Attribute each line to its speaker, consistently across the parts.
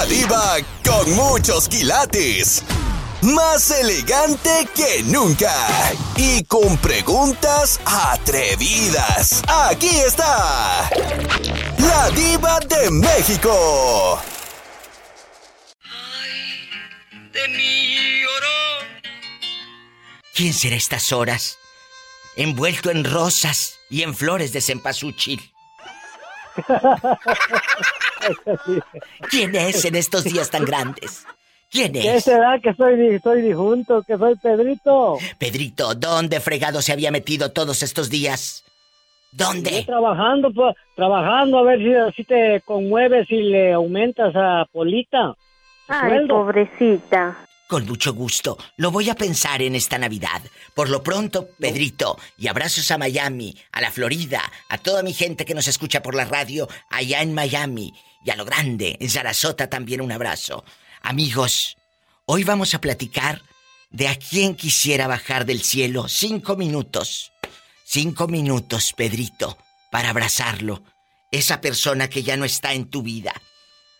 Speaker 1: La diva con muchos quilates. Más elegante que nunca. Y con preguntas atrevidas. Aquí está. La diva de México.
Speaker 2: de mi oro.
Speaker 3: ¿Quién será estas horas? Envuelto en rosas y en flores de cempasúchil. ¿Quién es en estos días tan grandes? ¿Quién
Speaker 4: ¿Qué
Speaker 3: es?
Speaker 4: será que soy, soy difunto, que soy Pedrito?
Speaker 3: Pedrito, ¿dónde fregado se había metido todos estos días? ¿Dónde?
Speaker 4: trabajando, pues, trabajando a ver si te conmueves y le aumentas a Polita.
Speaker 5: Ay,
Speaker 4: sueldo.
Speaker 5: pobrecita.
Speaker 3: Con mucho gusto. Lo voy a pensar en esta Navidad. Por lo pronto, Pedrito, y abrazos a Miami, a la Florida, a toda mi gente que nos escucha por la radio allá en Miami, y a lo grande, en Sarasota también un abrazo. Amigos, hoy vamos a platicar de a quién quisiera bajar del cielo cinco minutos. Cinco minutos, Pedrito, para abrazarlo. Esa persona que ya no está en tu vida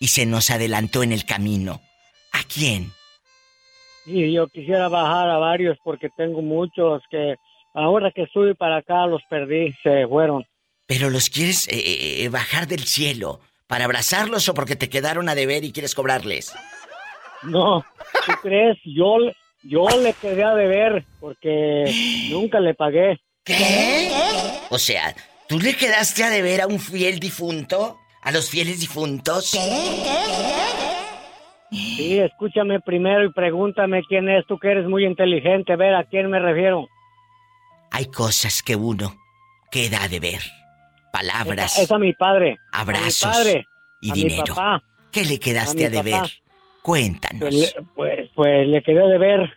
Speaker 3: y se nos adelantó en el camino. ¿A quién?
Speaker 4: Y yo quisiera bajar a varios porque tengo muchos que ahora que estuve para acá los perdí, se fueron.
Speaker 3: Pero los quieres eh, eh, bajar del cielo para abrazarlos o porque te quedaron a deber y quieres cobrarles.
Speaker 4: No, ¿tú crees? Yo, yo le quedé a deber porque nunca le pagué.
Speaker 3: ¿Qué? O sea, ¿tú le quedaste a deber a un fiel difunto? ¿A los fieles difuntos?
Speaker 4: Sí, escúchame primero y pregúntame quién es, tú que eres muy inteligente, ver a quién me refiero.
Speaker 3: Hay cosas que uno queda a deber. Palabras,
Speaker 4: Es a mi padre.
Speaker 3: abrazos
Speaker 4: A mi padre.
Speaker 3: y
Speaker 4: a
Speaker 3: dinero.
Speaker 4: Mi papá.
Speaker 3: ¿Qué le quedaste a, deber?
Speaker 4: papá.
Speaker 3: Cuéntanos.
Speaker 4: Pues, pues, pues le quedé de ver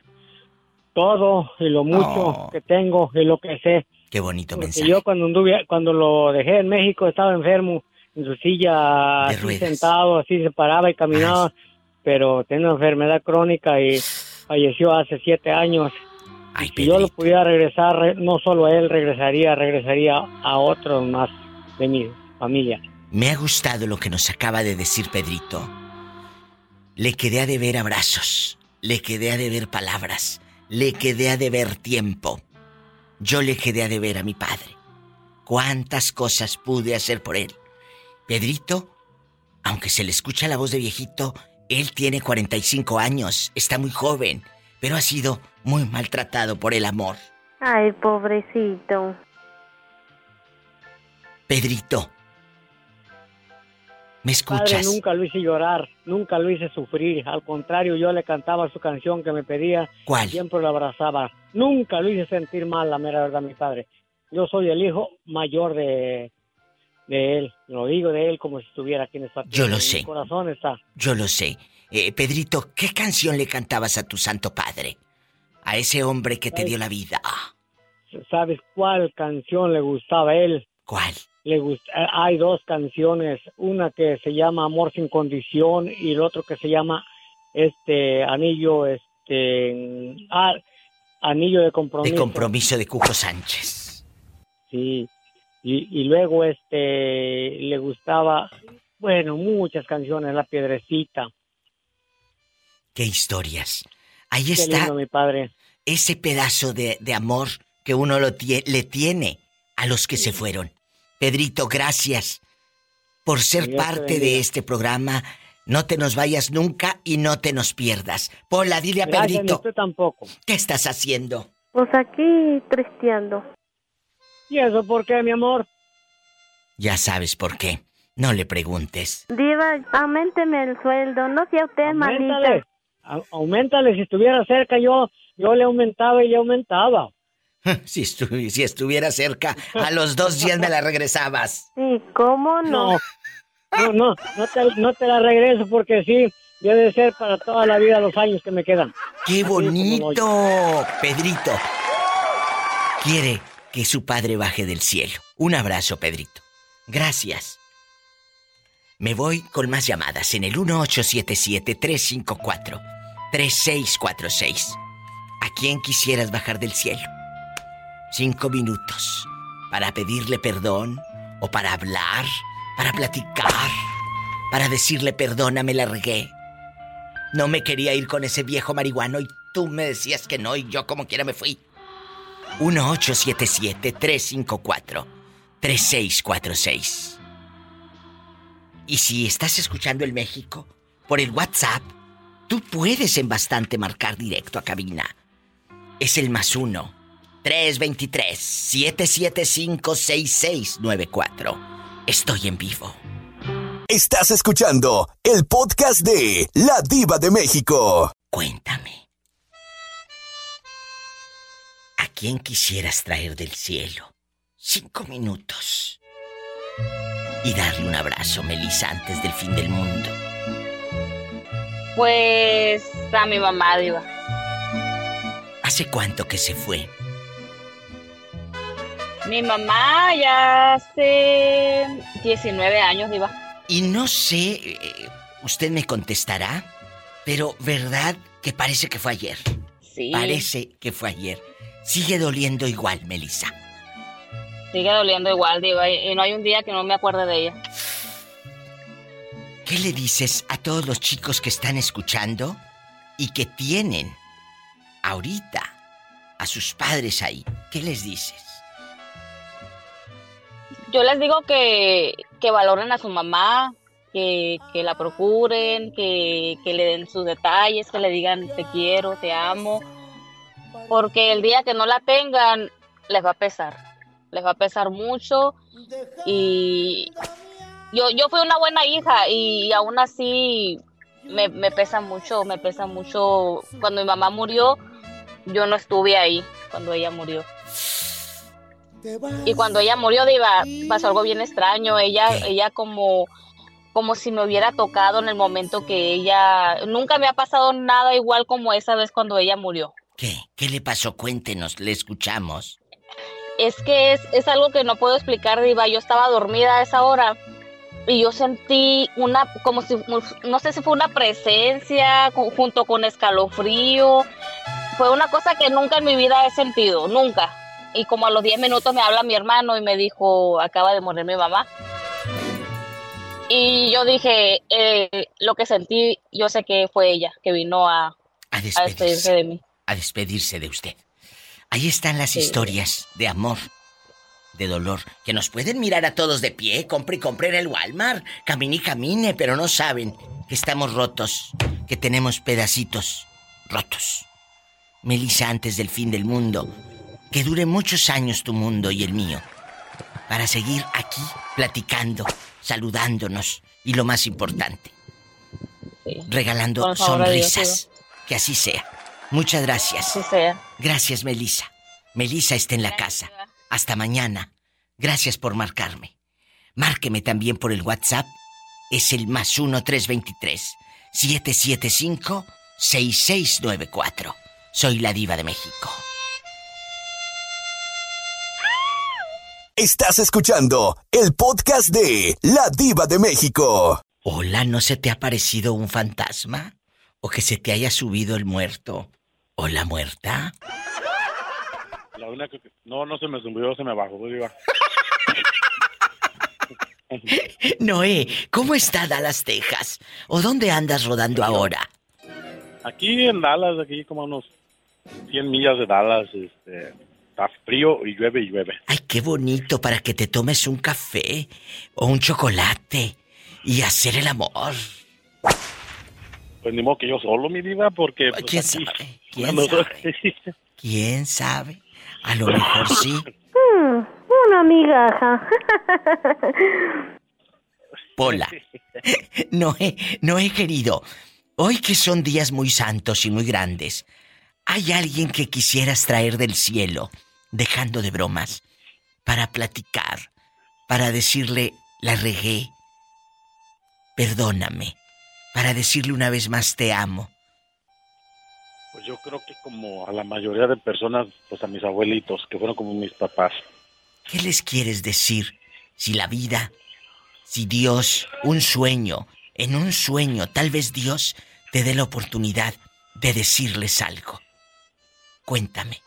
Speaker 4: todo y lo mucho
Speaker 3: Oh.
Speaker 4: que tengo y lo que sé.
Speaker 3: Qué bonito
Speaker 4: Porque
Speaker 3: mensaje.
Speaker 4: yo cuando anduve, cuando lo dejé en México estaba enfermo en su silla,
Speaker 3: De
Speaker 4: así
Speaker 3: ruedas.
Speaker 4: sentado, así se paraba y caminaba, pero tenía una enfermedad crónica y falleció hace siete años.
Speaker 3: Ay,
Speaker 4: Si yo lo pudiera regresar, re- no solo a él regresaría, regresaría a otros más de mi familia.
Speaker 3: Me ha gustado lo que nos acaba de decir Pedrito. Le quedé a deber abrazos, le quedé a deber palabras, le quedé a deber tiempo. Yo le quedé a deber a mi padre. ¿Cuántas cosas pude hacer por él? Pedrito, aunque se le escucha la voz de viejito, él tiene 45 años, está muy joven, pero ha sido muy maltratado por el amor.
Speaker 5: Ay, pobrecito.
Speaker 3: Pedrito, ¿me
Speaker 4: Padre,
Speaker 3: escuchas?
Speaker 4: nunca lo hice llorar, nunca lo hice sufrir. Al contrario, yo le cantaba su canción que me pedía,
Speaker 3: ¿Cuál?
Speaker 4: siempre lo abrazaba. Nunca lo hice sentir mal, la mera verdad, mi padre. Yo soy el hijo mayor de, de él. Lo digo de él como si estuviera aquí en esta
Speaker 3: Yo lo
Speaker 4: En
Speaker 3: sé.
Speaker 4: Mi corazón está.
Speaker 3: Yo lo sé. Eh, Pedrito, ¿qué canción le cantabas a tu santo padre? A ese hombre que te dio la vida.
Speaker 4: ¿Sabes cuál canción le gustaba a él?
Speaker 3: ¿Cuál?
Speaker 4: Le gust- eh, Hay dos canciones, una que se llama Amor sin condición y el otro que se llama este Anillo, este ah, Anillo de compromiso.
Speaker 3: De compromiso de Cuco Sánchez.
Speaker 4: Sí. Y, y luego este le gustaba, bueno, muchas canciones, La Piedrecita.
Speaker 3: Qué historias. Ahí
Speaker 4: Qué
Speaker 3: está
Speaker 4: lindo, mi padre.
Speaker 3: ese pedazo de, de amor que uno lo tie- le tiene a los que se fueron. Pedrito, gracias por ser
Speaker 4: Dios
Speaker 3: parte de este programa. No te nos vayas nunca y no te nos pierdas. Pola, dile a
Speaker 4: Gracias,
Speaker 3: Pedrito,
Speaker 4: tampoco.
Speaker 3: ¿qué estás haciendo?
Speaker 5: Pues aquí tristeando.
Speaker 4: ¿Y eso por qué, mi amor?
Speaker 3: Ya sabes por qué. No le preguntes.
Speaker 5: Diva, aumenteme el sueldo. No sea usted
Speaker 4: Aumentale.
Speaker 5: malita.
Speaker 4: A- Aumentale, si estuviera cerca yo, yo le aumentaba y le aumentaba.
Speaker 3: Si, estu- si estuviera cerca, a los dos días me la regresabas.
Speaker 5: Sí, ¿cómo no?
Speaker 4: No, no, no, no te, no te la regreso porque sí, debe ser para toda la vida los años que me quedan.
Speaker 3: ¡Qué bonito! Pedrito quiere que su padre baje del cielo. Un abrazo, Pedrito. Gracias. Me voy con más llamadas en el 1877-354-3646. ¿A quién quisieras bajar del cielo? Cinco minutos para pedirle perdón o para hablar, para platicar, para decirle perdóname, la regué. No me quería ir con ese viejo marihuano y tú me decías que no y yo como quiera me fui. 1877-354-3646. Y si estás escuchando el México, por el WhatsApp, tú puedes en bastante marcar directo a cabina. Es el más uno. 323-775-6694. Estoy en vivo.
Speaker 1: Estás escuchando el podcast de La Diva de México.
Speaker 3: Cuéntame. Quién quisieras traer del cielo? Cinco minutos. Y darle un abrazo, Melissa, antes del fin del mundo.
Speaker 6: Pues a mi mamá, Diva.
Speaker 3: ¿Hace cuánto que se fue?
Speaker 6: Mi mamá ya hace 19 años, Diva.
Speaker 3: Y no sé, eh, usted me contestará, pero ¿verdad que parece que fue ayer?
Speaker 6: Sí.
Speaker 3: Parece que fue ayer. Sigue doliendo igual, Melissa.
Speaker 6: Sigue doliendo igual, Diva. Y no hay un día que no me acuerde de ella.
Speaker 3: ¿Qué le dices a todos los chicos que están escuchando y que tienen ahorita a sus padres ahí? ¿Qué les dices?
Speaker 6: Yo les digo que, que valoren a su mamá, que, que la procuren, que, que le den sus detalles, que le digan te quiero, te amo. Porque el día que no la tengan, les va a pesar. Les va a pesar mucho. Y yo, yo fui una buena hija y aún así me, me pesa mucho, me pesa mucho. Cuando mi mamá murió, yo no estuve ahí cuando ella murió. Y cuando ella murió, pasó algo bien extraño. Ella, ella como, como si me hubiera tocado en el momento que ella. Nunca me ha pasado nada igual como esa vez cuando ella murió.
Speaker 3: ¿Qué? ¿Qué le pasó? Cuéntenos, le escuchamos.
Speaker 6: Es que es, es algo que no puedo explicar, Diva. Yo estaba dormida a esa hora y yo sentí una, como si, no sé si fue una presencia junto con escalofrío. Fue una cosa que nunca en mi vida he sentido, nunca. Y como a los 10 minutos me habla mi hermano y me dijo, acaba de morir mi mamá. Y yo dije, eh, lo que sentí, yo sé que fue ella, que vino a,
Speaker 3: A
Speaker 6: a despedirse
Speaker 3: despedirse.
Speaker 6: de mí.
Speaker 3: A despedirse de usted. Ahí están las
Speaker 6: Sí.
Speaker 3: historias de amor, de dolor, que nos pueden mirar a todos de pie, compre y compre en el Walmart, camine y camine, pero no saben que estamos rotos, que tenemos pedacitos rotos. Melissa, antes del fin del mundo, que dure muchos años tu mundo y el mío, para seguir aquí platicando, saludándonos y lo más importante,
Speaker 6: Sí,
Speaker 3: regalando
Speaker 6: favor Dios,
Speaker 3: sonrisas. Que así sea. Muchas gracias.
Speaker 6: sí sea.
Speaker 3: Gracias, Melissa. Melissa está en la casa. Hasta mañana. Gracias por marcarme. Márqueme también por el WhatsApp. Es el más 1-323-775-6694. Soy la diva de México.
Speaker 1: Estás escuchando el podcast de La Diva de México.
Speaker 3: Hola, ¿no se te ha parecido un fantasma? ¿O que se te haya subido el muerto? ¿O la muerta?
Speaker 7: La única que... No, no se me subió, se me bajó, diva.
Speaker 3: Noé, ¿cómo está Dallas, Texas? ¿O dónde andas rodando ahora?
Speaker 7: Aquí en Dallas, aquí como unos 100 millas de Dallas, este, está frío y llueve y llueve.
Speaker 3: Ay, qué bonito para que te tomes un café o un chocolate y hacer el amor.
Speaker 7: Pues ni modo que yo solo, mi diva, porque... pues,
Speaker 3: ¿Quién
Speaker 7: aquí,
Speaker 3: sabe? ¿Quién sabe? ¿Quién sabe? A lo mejor sí.
Speaker 5: Mm, una migaja.
Speaker 3: Pola. Noé, Noé querido, hoy que son días muy santos y muy grandes, ¿hay alguien que quisieras traer del cielo, dejando de bromas, para platicar, para decirle, la regué, perdóname, para decirle una vez más te amo?
Speaker 7: Pues yo creo que como a la mayoría de personas, pues a mis abuelitos, que fueron como mis papás.
Speaker 3: ¿Qué les quieres decir si la vida, si Dios, un sueño, en un sueño, tal vez Dios te dé la oportunidad de decirles algo? Cuéntame.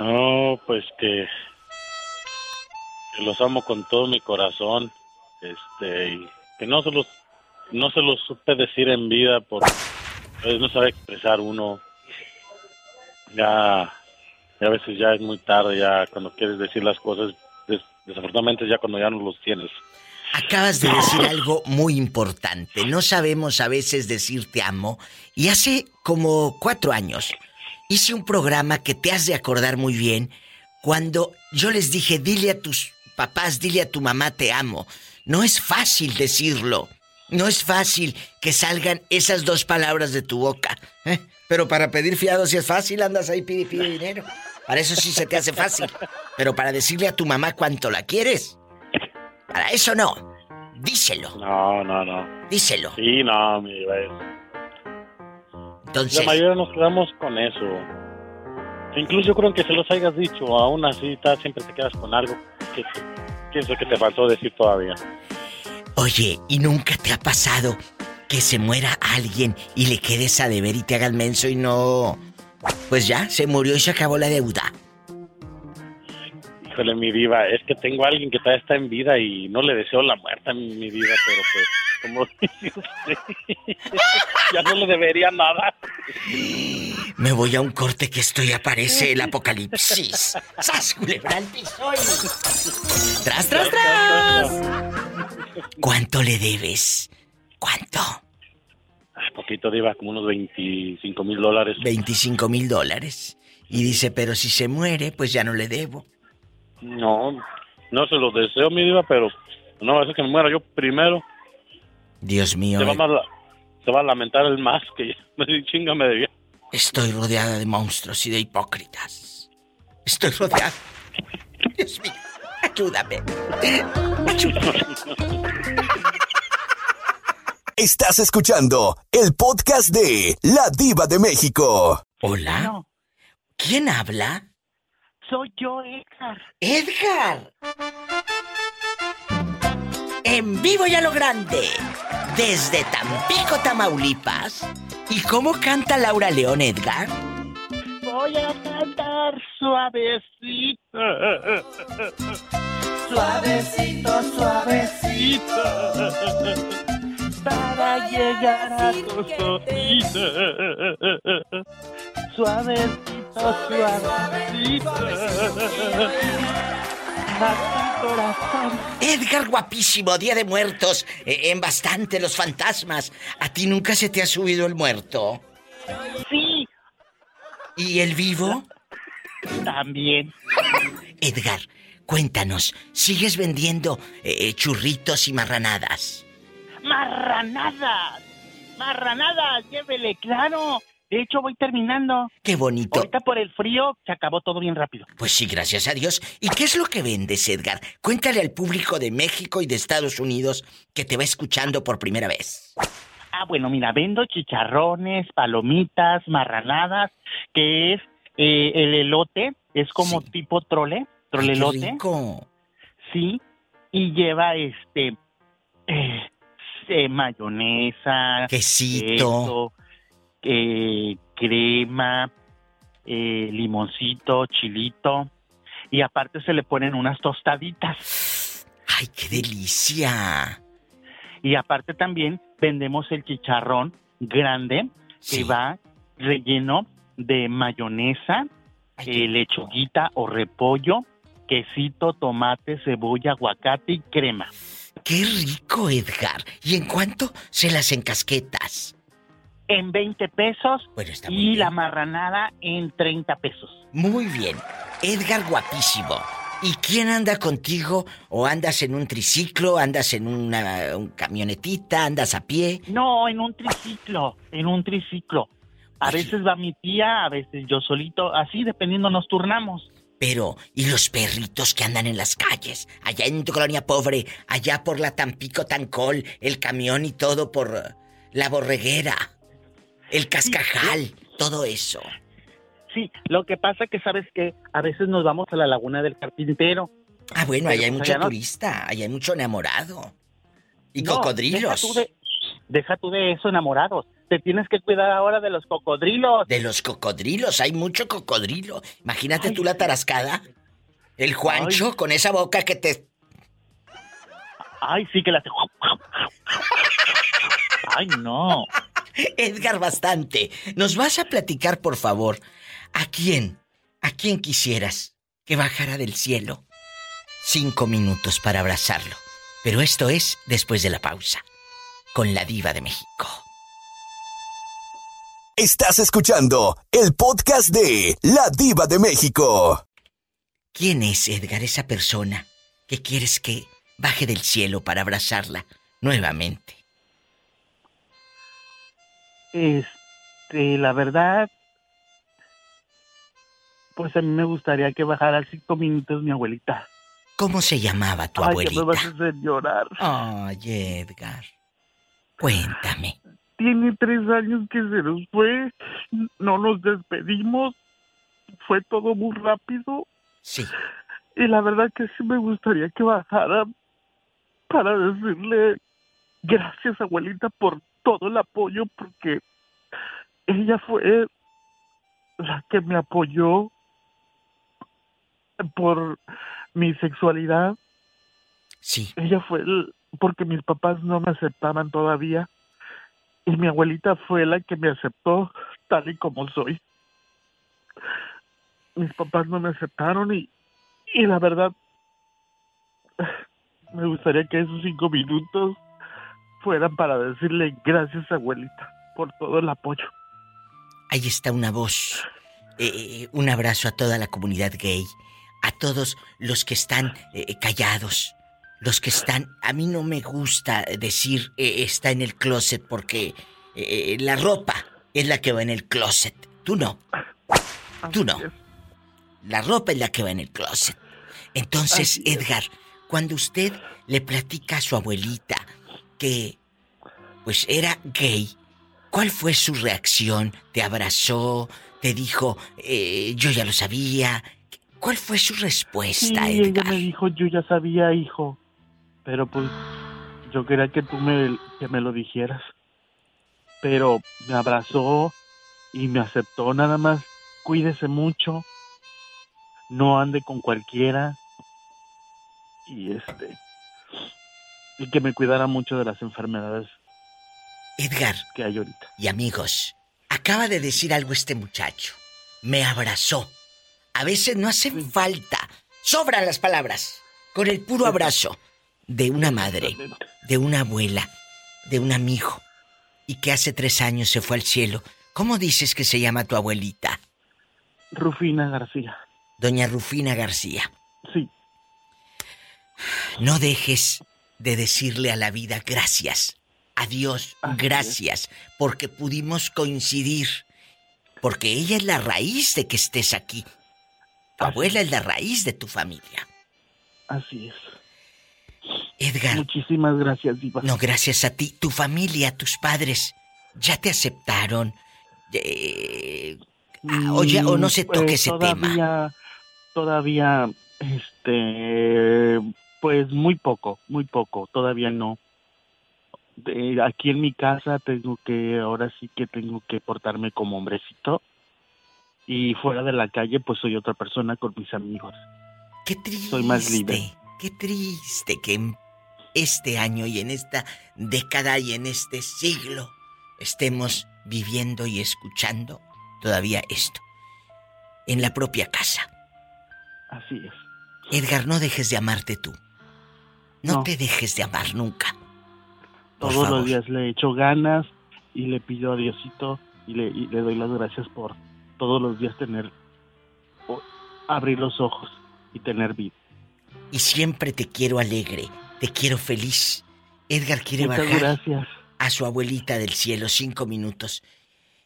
Speaker 7: No, pues que, que los amo con todo mi corazón, este, y que no se los no se lo supe decir en vida porque pues, no sabe expresar uno. Ya, ya a veces ya es muy tarde, ya cuando quieres decir las cosas, des- desafortunadamente ya cuando ya no los tienes.
Speaker 3: Acabas de decir algo muy importante. No sabemos a veces decir te amo. Y hace como cuatro años hice un programa que te has de acordar muy bien cuando yo les dije, dile a tus papás, dile a tu mamá te amo. No es fácil decirlo. No es fácil que salgan esas dos palabras de tu boca. ¿eh? Pero para pedir fiado si es fácil, andas ahí pide, pide dinero. Para eso sí se te hace fácil. Pero para decirle a tu mamá cuánto la quieres, para eso no. Díselo,
Speaker 7: No, no, no.
Speaker 3: díselo.
Speaker 7: Sí, no, mi es-
Speaker 3: Entonces,
Speaker 7: La mayoría nos quedamos con eso. Incluso yo creo que se los hayas dicho, aún así ta- siempre te quedas con algo que pienso que te faltó decir todavía.
Speaker 3: Oye, ¿y nunca te ha pasado que se muera alguien y le quedes a deber y te haga el menso y no... Pues ya, se murió y se acabó la deuda.
Speaker 7: Híjole, mi diva, es que tengo a alguien que todavía está en vida y no le deseo la muerte a mi, diva, pero pues, como ya no le debería nada.
Speaker 3: Me voy a un corte que esto ya parece el apocalipsis. ¡Sas, culebra al piso y- ¡Tras, tras, tras! ¿Cuánto le debes? ¿Cuánto?
Speaker 7: Poquito diva, como unos 25 mil dólares.
Speaker 3: 25 mil dólares. Y dice, pero si se muere, pues ya no le debo.
Speaker 7: No, no se lo deseo, mi diva, pero no va a que me muera yo primero.
Speaker 3: Dios mío,
Speaker 7: Se va,
Speaker 3: eh,
Speaker 7: se va a lamentar el más que me chinga me debía.
Speaker 3: estoy rodeada de monstruos y de hipócritas. Estoy rodeada. Dios mío, ayúdame. Ayúdame.
Speaker 1: Estás escuchando el podcast de La Diva de México.
Speaker 3: Hola.
Speaker 8: No,
Speaker 3: ¿Quién habla?
Speaker 8: soy yo, Edgar.
Speaker 3: Edgar. En vivo y a lo grande. Desde Tampico, Tamaulipas. ¿Y cómo canta Laura León, Edgar?
Speaker 8: Voy a cantar suavecito. Suavecito, suavecito. Para llegar a tus oídos. Suavecito, suavecito. A tu corazón.
Speaker 3: Edgar guapísimo, Día de Muertos. eh, en bastante los fantasmas. ¿A ti nunca se te ha subido el muerto?
Speaker 8: Sí,
Speaker 3: ¿Y el vivo?
Speaker 8: también.
Speaker 3: Edgar, cuéntanos, ¿sigues vendiendo eh, churritos y marranadas?
Speaker 8: Marranadas. Marranadas, llévele, claro. De hecho, voy terminando.
Speaker 3: Qué bonito.
Speaker 8: Ahorita por el frío se acabó todo bien rápido.
Speaker 3: Pues sí, gracias a Dios. ¿Y qué es lo que vendes, Edgar? Cuéntale al público de México y de Estados Unidos que te va escuchando por primera vez.
Speaker 8: Ah, bueno, mira, vendo chicharrones, palomitas, marranadas, que es eh, el elote, es como
Speaker 3: Sí.
Speaker 8: tipo trole,
Speaker 3: Ay, qué
Speaker 8: trolelote,
Speaker 3: rico.
Speaker 8: sí, y lleva este eh, eh, mayonesa,
Speaker 3: Quesito.
Speaker 8: queso, eh, crema, eh, limoncito, chilito, y aparte se le ponen unas tostaditas.
Speaker 3: Ay, qué delicia.
Speaker 8: Y aparte también vendemos el chicharrón grande que va relleno de mayonesa,
Speaker 3: Ay,
Speaker 8: eh, lechuguita o repollo, quesito, tomate, cebolla, aguacate y crema.
Speaker 3: Qué rico, Edgar. ¿Y en cuánto se las encasquetas?
Speaker 8: En 20 pesos
Speaker 3: Bueno, está muy
Speaker 8: y
Speaker 3: bien.
Speaker 8: la marranada en 30 pesos.
Speaker 3: Muy bien. Edgar guapísimo. ¿Y quién anda contigo? ¿O andas en un triciclo? ¿Andas en una un camionetita? ¿Andas a pie?
Speaker 8: No, en un triciclo, en un triciclo. A
Speaker 3: Oye.
Speaker 8: veces va mi tía, a veces yo solito, así dependiendo nos turnamos.
Speaker 3: Pero, ¿y los perritos que andan en las calles? Allá en tu colonia pobre, allá por la Tampico Tancol, el camión y todo por eh, la borreguera, el cascajal, todo eso.
Speaker 8: Sí, lo que pasa que sabes que a veces nos vamos a la laguna del carpintero.
Speaker 3: Ah, bueno,
Speaker 8: Pero,
Speaker 3: allá hay
Speaker 8: pues,
Speaker 3: mucho
Speaker 8: allá no-
Speaker 3: turista, allá hay mucho enamorado. Y
Speaker 8: No,
Speaker 3: cocodrilos.
Speaker 8: Deja tú, de, deja tú de eso, enamorados. Te tienes que cuidar ahora de los cocodrilos.
Speaker 3: De los cocodrilos, hay mucho cocodrilo. Imagínate
Speaker 8: Ay,
Speaker 3: tú la tarascada. El Juancho
Speaker 8: Ay.
Speaker 3: con esa boca que te...
Speaker 8: Ay, sí que la...
Speaker 9: Ay, no.
Speaker 3: Edgar, bastante. ¿Nos vas a platicar, por favor, a quién, a quién quisieras que bajara del cielo? Cinco minutos para abrazarlo. Pero esto es después de la pausa, con la diva de México.
Speaker 1: Estás escuchando el podcast de La Diva de México.
Speaker 3: ¿Quién es, Edgar, esa persona que quieres que baje del cielo para abrazarla nuevamente?
Speaker 9: Este, la verdad, pues a mí me gustaría que bajara cinco minutos mi abuelita.
Speaker 3: ¿Cómo se llamaba tu
Speaker 9: Ay,
Speaker 3: abuelita?
Speaker 9: que me vas a hacer llorar.
Speaker 3: Ay, Edgar. Cuéntame.
Speaker 9: Tiene tres años que se nos fue. No nos despedimos. Fue todo muy rápido.
Speaker 3: Sí.
Speaker 9: Y la verdad que sí me gustaría que bajara para decirle gracias abuelita por todo el apoyo porque ella fue la que me apoyó por mi sexualidad.
Speaker 3: Sí.
Speaker 9: Ella fue el- porque mis papás no me aceptaban todavía y mi abuelita fue la que me aceptó tal y como soy. Mis papás no me aceptaron y, y la verdad me gustaría que esos cinco minutos fueran para decirle gracias abuelita por todo el apoyo.
Speaker 3: Ahí está una voz. Eh, un abrazo a toda la comunidad gay. A todos los que están eh, callados. Los que están... A mí no me gusta decir eh, está en el closet porque eh, la ropa es la que va en el closet. Tú no. Tú no. La ropa es la que va en el closet. Entonces. Edgar, cuando usted le platica a su abuelita que pues era gay, ¿cuál fue su reacción? ¿Te abrazó? ¿Te dijo, eh, yo ya lo sabía? ¿Cuál fue su
Speaker 9: Sí,
Speaker 3: respuesta,
Speaker 9: ella
Speaker 3: Edgar?
Speaker 9: me dijo, yo ya sabía, hijo, pero pues yo quería que tú me, que me lo dijeras. Pero me abrazó y me aceptó nada más. Cuídese mucho, no ande con cualquiera y este y que me cuidara mucho de las enfermedades
Speaker 3: Edgar
Speaker 9: que hay ahorita.
Speaker 3: y amigos, acaba de decir algo este muchacho. Me abrazó. A veces no hacen falta. Sobran las palabras. Con el puro abrazo de una madre, de una abuela, de un amigo, y que hace tres años se fue al cielo. ¿Cómo dices que se llama tu abuelita?
Speaker 9: Rufina García.
Speaker 3: Doña Rufina García.
Speaker 9: Sí,
Speaker 3: No dejes de decirle a la vida gracias. Adiós, gracias, porque pudimos coincidir. Porque ella es la raíz de que estés aquí. Tu abuela es la raíz de tu familia.
Speaker 9: así es.
Speaker 3: Edgar,
Speaker 9: Muchísimas gracias, Diva.
Speaker 3: no, gracias a ti. Tu familia, tus padres, ya te aceptaron. Eh, ah, o, ya- o no se
Speaker 9: Mm,
Speaker 3: toque
Speaker 9: pues,
Speaker 3: ese
Speaker 9: todavía,
Speaker 3: tema.
Speaker 9: Todavía, este, pues muy poco, muy poco, todavía no. Aquí en mi casa tengo que, ahora sí que tengo que portarme como hombrecito. Y fuera de la calle, pues soy otra persona con mis amigos.
Speaker 3: Qué triste.
Speaker 9: soy más libre.
Speaker 3: Qué triste que en este año y en esta década y en este siglo estemos viviendo y escuchando todavía esto. En la propia casa.
Speaker 9: Así es.
Speaker 3: Edgar, no dejes de amarte tú. No,
Speaker 9: No.
Speaker 3: te dejes de amar nunca. Por
Speaker 9: Todos
Speaker 3: favor.
Speaker 9: los días le echo ganas y le pido a Diosito y le, y le doy las gracias por todos los días tener, abrir los ojos y tener vida.
Speaker 3: Y siempre te quiero alegre, te quiero feliz. Edgar quiere
Speaker 9: Muchas
Speaker 3: bajar
Speaker 9: gracias.
Speaker 3: a su abuelita del cielo cinco minutos.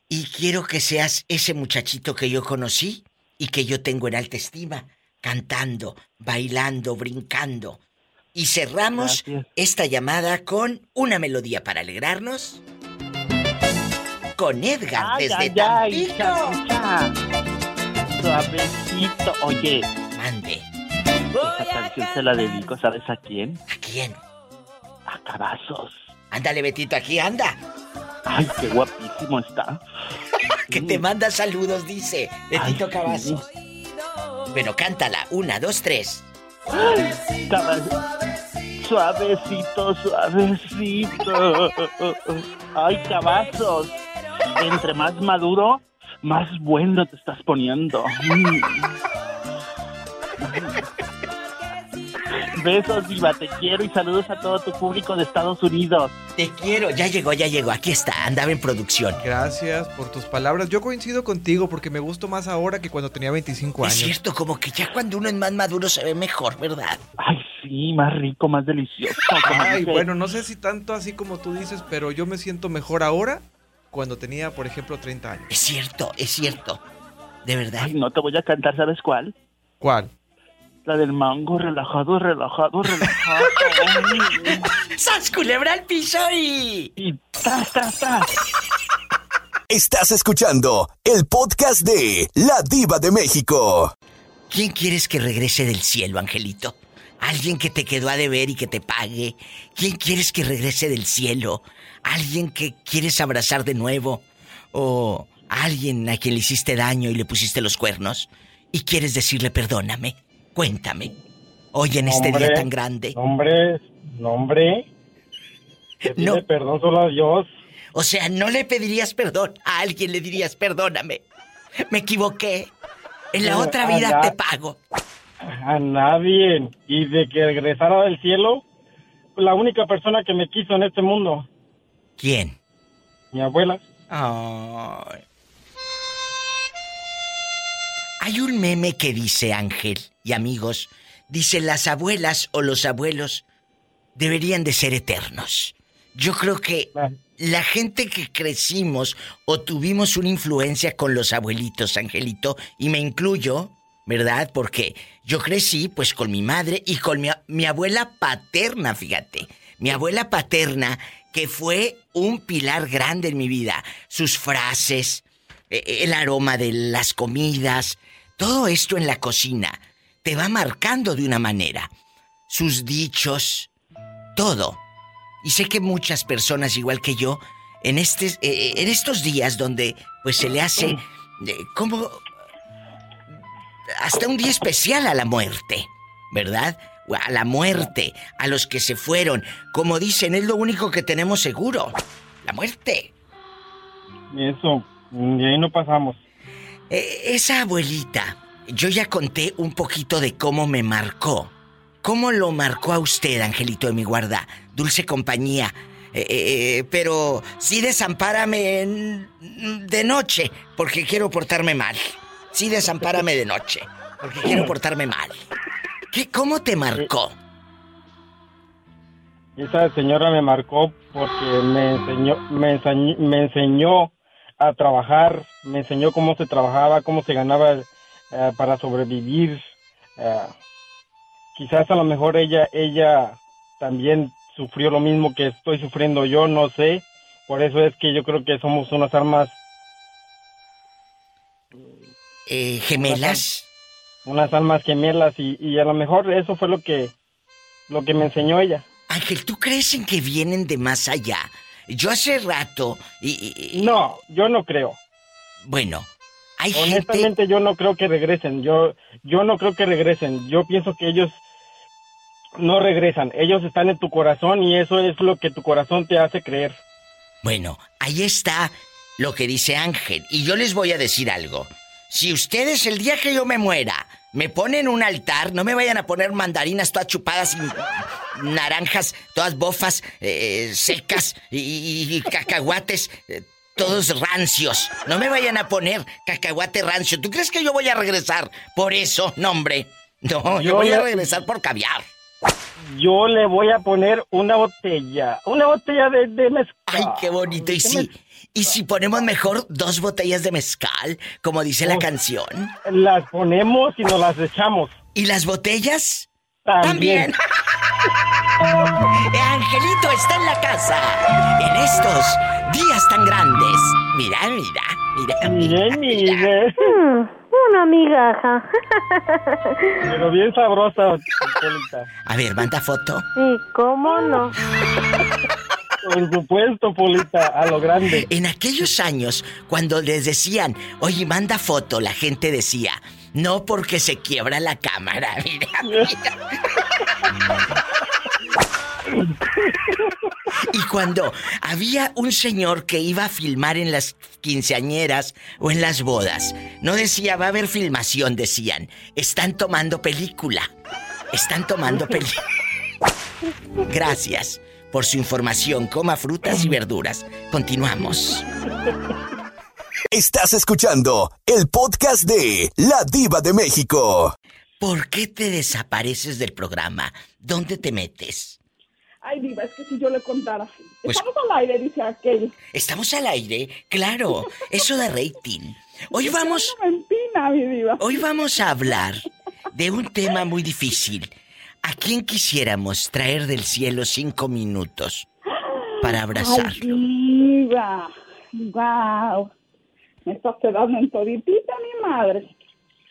Speaker 3: Y quiero que seas ese muchachito que yo conocí y que yo tengo en alta estima, cantando, bailando, brincando. Y cerramos
Speaker 9: Gracias.
Speaker 3: esta llamada con una melodía para alegrarnos. Con Edgar desde Tampico.
Speaker 9: hija, Suavecito. Oye. Esta canción se la dedico, ¿sabes a quién?
Speaker 3: ¿A quién?
Speaker 9: A Cavazos.
Speaker 3: Ándale, Betito, aquí anda.
Speaker 9: Ay, qué guapísimo está.
Speaker 3: Que te manda saludos, dice Betito
Speaker 9: Ay,
Speaker 3: Cavazos. Bueno, cántala. Una, dos, tres.
Speaker 9: Cava- suavecito, suavecito. Ay, cabazos. Entre más maduro, más bueno te estás poniendo. Besos, Diva, te quiero y saludos a todo tu público de Estados Unidos.
Speaker 3: Te quiero. Ya llegó, ya llegó. Aquí está. Andaba en producción.
Speaker 10: Gracias por tus palabras. Yo coincido contigo porque me gusto más ahora que cuando tenía 25
Speaker 3: Es
Speaker 10: años.
Speaker 3: cierto, como que ya cuando uno es más maduro se ve mejor, ¿verdad?
Speaker 9: Ay, sí, más rico, más delicioso.
Speaker 10: Ay,
Speaker 9: dice-
Speaker 10: bueno, no sé si tanto así como tú dices, pero yo me siento mejor ahora cuando tenía, por ejemplo, 30 años.
Speaker 3: Es cierto, es cierto. De verdad.
Speaker 9: Ay, no te voy a cantar, ¿sabes cuál?
Speaker 10: ¿Cuál?
Speaker 9: La del mango, relajado, relajado, relajado.
Speaker 3: ¡Sas culebra al piso y...
Speaker 9: y tas, tas, tas.
Speaker 1: Estás escuchando el podcast de La Diva de México.
Speaker 3: ¿Quién quieres que regrese del cielo, Angelito? ¿Alguien que te quedó a deber y que te pague? ¿Quién quieres que regrese del cielo? ¿Alguien que quieres abrazar de nuevo? ¿O alguien a quien le hiciste daño y le pusiste los cuernos? ¿Y quieres decirle perdóname? Cuéntame. Hoy en este día tan grande.
Speaker 11: Hombre, hombre. Que pide
Speaker 3: No.
Speaker 11: perdón solo a Dios.
Speaker 3: O sea, no le pedirías perdón. A alguien le dirías perdóname. Me equivoqué. En la otra vida te pago.
Speaker 11: A nadie. Y de que regresara del cielo, la única persona que me quiso en este mundo,
Speaker 3: ¿Quién?
Speaker 11: mi abuela.
Speaker 3: Ay. Hay un meme que dice Ángel y amigos, dice las abuelas o los abuelos deberían de ser eternos. Yo creo que la gente que crecimos o tuvimos una influencia con los abuelitos, Angelito, y me incluyo, ¿verdad? Porque yo crecí pues con mi madre y con mi, mi abuela paterna, fíjate. Mi abuela paterna, que fue un pilar grande en mi vida. Sus frases, eh, el aroma de las comidas, todo esto en la cocina te va marcando de una manera. Sus dichos, todo. Y sé que muchas personas, igual que yo, en, este, eh, en estos días donde pues se le hace eh, como hasta un día especial a la muerte, ¿verdad? A la muerte, a los que se fueron. Como dicen, es lo único que tenemos seguro. La muerte.
Speaker 11: y eso, de ahí no pasamos.
Speaker 3: Eh, esa abuelita, yo ya conté un poquito de cómo me marcó. ¿Cómo lo marcó a usted, Angelito de mi guarda? Dulce compañía. Eh, eh, pero sí desampárame de noche, porque quiero portarme mal. Sí desampárame de noche, porque quiero portarme mal. ¿Qué, ¿Cómo te marcó?
Speaker 11: Esa señora me marcó porque me enseñó, me enseñó, me enseñó a trabajar, me enseñó cómo se trabajaba, cómo se ganaba eh, para sobrevivir. Eh, quizás a lo mejor ella, ella también sufrió lo mismo que estoy sufriendo yo, no sé. Por eso es que yo creo que somos unas armas,
Speaker 3: Eh, ¿Gemelas?
Speaker 11: unas almas gemelas y, y a lo mejor eso fue lo que, lo que me enseñó ella.
Speaker 3: Ángel, ¿tú crees en que vienen de más allá? Yo hace rato y... y- y-
Speaker 11: No, yo no creo.
Speaker 3: Bueno, hay gente...
Speaker 11: Honestamente yo no creo que regresen. Yo yo no creo que regresen. Yo pienso que ellos no regresan. Ellos están en tu corazón y eso es lo que tu corazón te hace creer.
Speaker 3: Bueno, ahí está lo que dice Ángel. Y yo les voy a decir algo. Si ustedes el día que yo me muera me ponen un altar, no me vayan a poner mandarinas todas chupadas y naranjas todas bofas, eh, secas y, y cacahuates eh, todos rancios. No me vayan a poner cacahuate rancio. ¿Tú crees que yo voy a regresar por eso? No, hombre. No, yo
Speaker 11: Yo
Speaker 3: voy a regresar por caviar.
Speaker 11: Yo le voy a poner una botella, una botella de, de mezcal.
Speaker 3: Ay, qué bonito. Y si, y si ponemos mejor dos botellas de mezcal, como dice la canción.
Speaker 11: Las ponemos y nos las echamos.
Speaker 3: ¿Y las botellas?
Speaker 11: También.
Speaker 3: Angelito está en la casa. En estos días tan grandes. Mira, mira, mira.
Speaker 11: Mire, mire.
Speaker 5: Mm, una migaja.
Speaker 11: Pero bien sabrosa, Polita.
Speaker 3: A ver, manda foto.
Speaker 5: ¿Y cómo no?
Speaker 11: Por supuesto, Polita, a lo grande.
Speaker 3: En aquellos años, cuando les decían, oye, manda foto, la gente decía, no porque se quiebra la cámara. Mira, mira. Y cuando había un señor que iba a filmar en las quinceañeras o en las bodas, no decía va a haber filmación, decían, están tomando película. Están tomando película. Gracias por su información. Coma frutas y verduras. Continuamos.
Speaker 1: Estás escuchando el podcast de La Diva de México.
Speaker 3: ¿Por qué te desapareces del programa? ¿Dónde te metes?
Speaker 12: Ay, Diva, es que si yo le contara.
Speaker 3: Pues-
Speaker 12: Estamos al aire, dice aquel.
Speaker 3: ¿Estamos al aire? Claro, eso da rating. Hoy vamos,
Speaker 12: No empina, mi Diva.
Speaker 3: hoy vamos a hablar de un tema muy difícil. ¿A quién quisiéramos traer del cielo cinco minutos para abrazar?
Speaker 12: Ay, Diva. Wow. Me estás quedando en toditita, mi madre.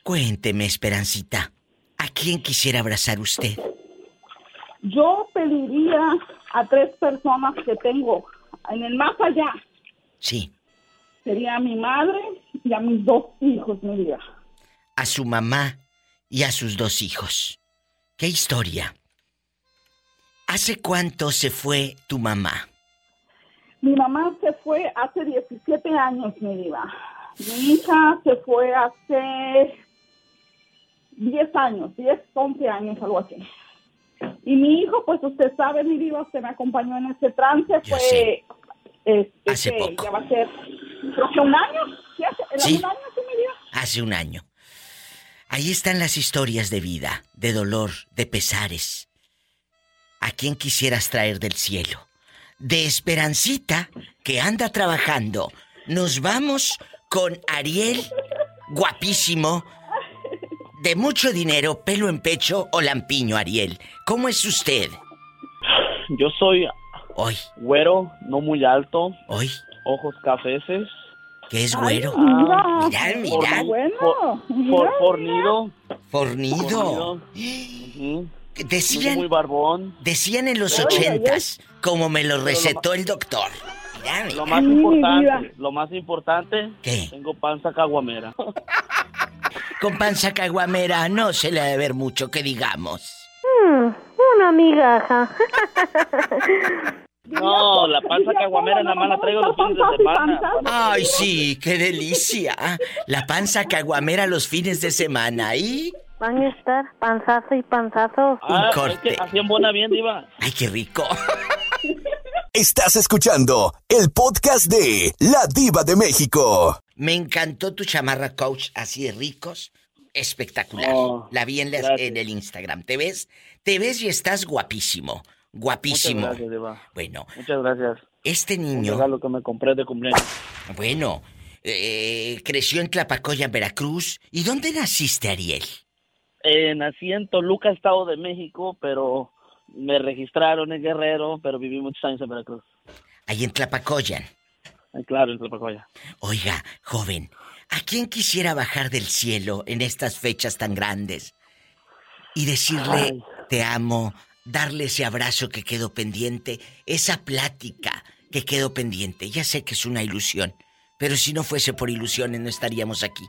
Speaker 3: Cuénteme, Esperancita. ¿A quién quisiera abrazar usted?
Speaker 12: Yo pediría a tres personas que tengo en el más allá.
Speaker 3: Sí,
Speaker 12: Sería a mi madre y a mis dos hijos, mi vida.
Speaker 3: a su mamá y a sus dos hijos. ¿Qué historia? ¿Hace cuánto se fue tu mamá?
Speaker 12: Mi mamá se fue hace 17 años, mi diva. Mi hija se fue hace 10 años, 10, 11 años, algo así. Y mi hijo, pues usted sabe, mi diva, usted me acompañó en ese trance,
Speaker 3: Yo
Speaker 12: fue...
Speaker 3: sé.
Speaker 12: este,
Speaker 3: Hace
Speaker 12: que
Speaker 3: poco.
Speaker 12: Ya va a ser, creo que un año. ¿Sí? ¿Un año, sí, mi diva?
Speaker 3: Hace un año. Ahí están las historias de vida, de dolor, de pesares. ¿A quién quisieras traer del cielo? De Esperancita, que anda trabajando. Nos vamos con Ariel, guapísimo, de mucho dinero, pelo en pecho o lampiño, Ariel. ¿Cómo es usted?
Speaker 13: Yo soy
Speaker 3: Hoy,
Speaker 13: güero, no muy alto,
Speaker 3: hoy,
Speaker 13: ojos cafeces,
Speaker 3: ¿qué es güero?
Speaker 12: Ah,
Speaker 3: Mira,
Speaker 12: por-
Speaker 3: mira.
Speaker 12: Bueno,
Speaker 13: for-
Speaker 12: mira,
Speaker 13: for- fornido,
Speaker 3: Fornido. Decían,
Speaker 13: muy barbón.
Speaker 3: decían en los ochentas, como me lo recetó el doctor. Mira, mira.
Speaker 13: Lo más importante, lo más importante,
Speaker 3: ¿Qué?
Speaker 13: tengo panza caguamera.
Speaker 3: Con panza caguamera no se le ha de ver mucho que digamos.
Speaker 5: Mm, una migaja.
Speaker 13: No, la panza caguamera nada más la traigo los fines de semana.
Speaker 3: Ay, sí, qué delicia. La panza caguamera los fines de semana. ¿Y?
Speaker 5: Van a estar panzazo y panzazo.
Speaker 13: Ah, es
Speaker 3: corte.
Speaker 13: que en buena bien, diva.
Speaker 3: Ay, qué rico.
Speaker 1: Estás escuchando el podcast de La Diva de México.
Speaker 3: Me encantó tu chamarra coach así de ricos. Espectacular.
Speaker 13: Oh,
Speaker 3: la vi en, el Instagram. ¿Te ves? Te ves y estás guapísimo. Guapísimo.
Speaker 13: Muchas gracias, diva.
Speaker 3: Bueno,
Speaker 13: Muchas gracias.
Speaker 3: este
Speaker 13: Un
Speaker 3: niño,
Speaker 13: regalo que me compré de cumpleaños.
Speaker 3: bueno, eh, creció en Tlapacoya, en Veracruz. ¿Y dónde naciste, Ariel?
Speaker 13: Eh, nací en Toluca, Estado de México, pero me registraron en Guerrero, pero viví muchos años en Veracruz.
Speaker 3: Ahí en Tlapacoyan.
Speaker 13: Eh, Claro, en Tlapacoya.
Speaker 3: Oiga, joven, ¿a quién quisiera bajar del cielo en estas fechas tan grandes y decirle
Speaker 13: Ay.
Speaker 3: te amo, darle ese abrazo que quedó pendiente, esa plática que quedó pendiente? Ya sé que es una ilusión, pero si no fuese por ilusiones no estaríamos aquí.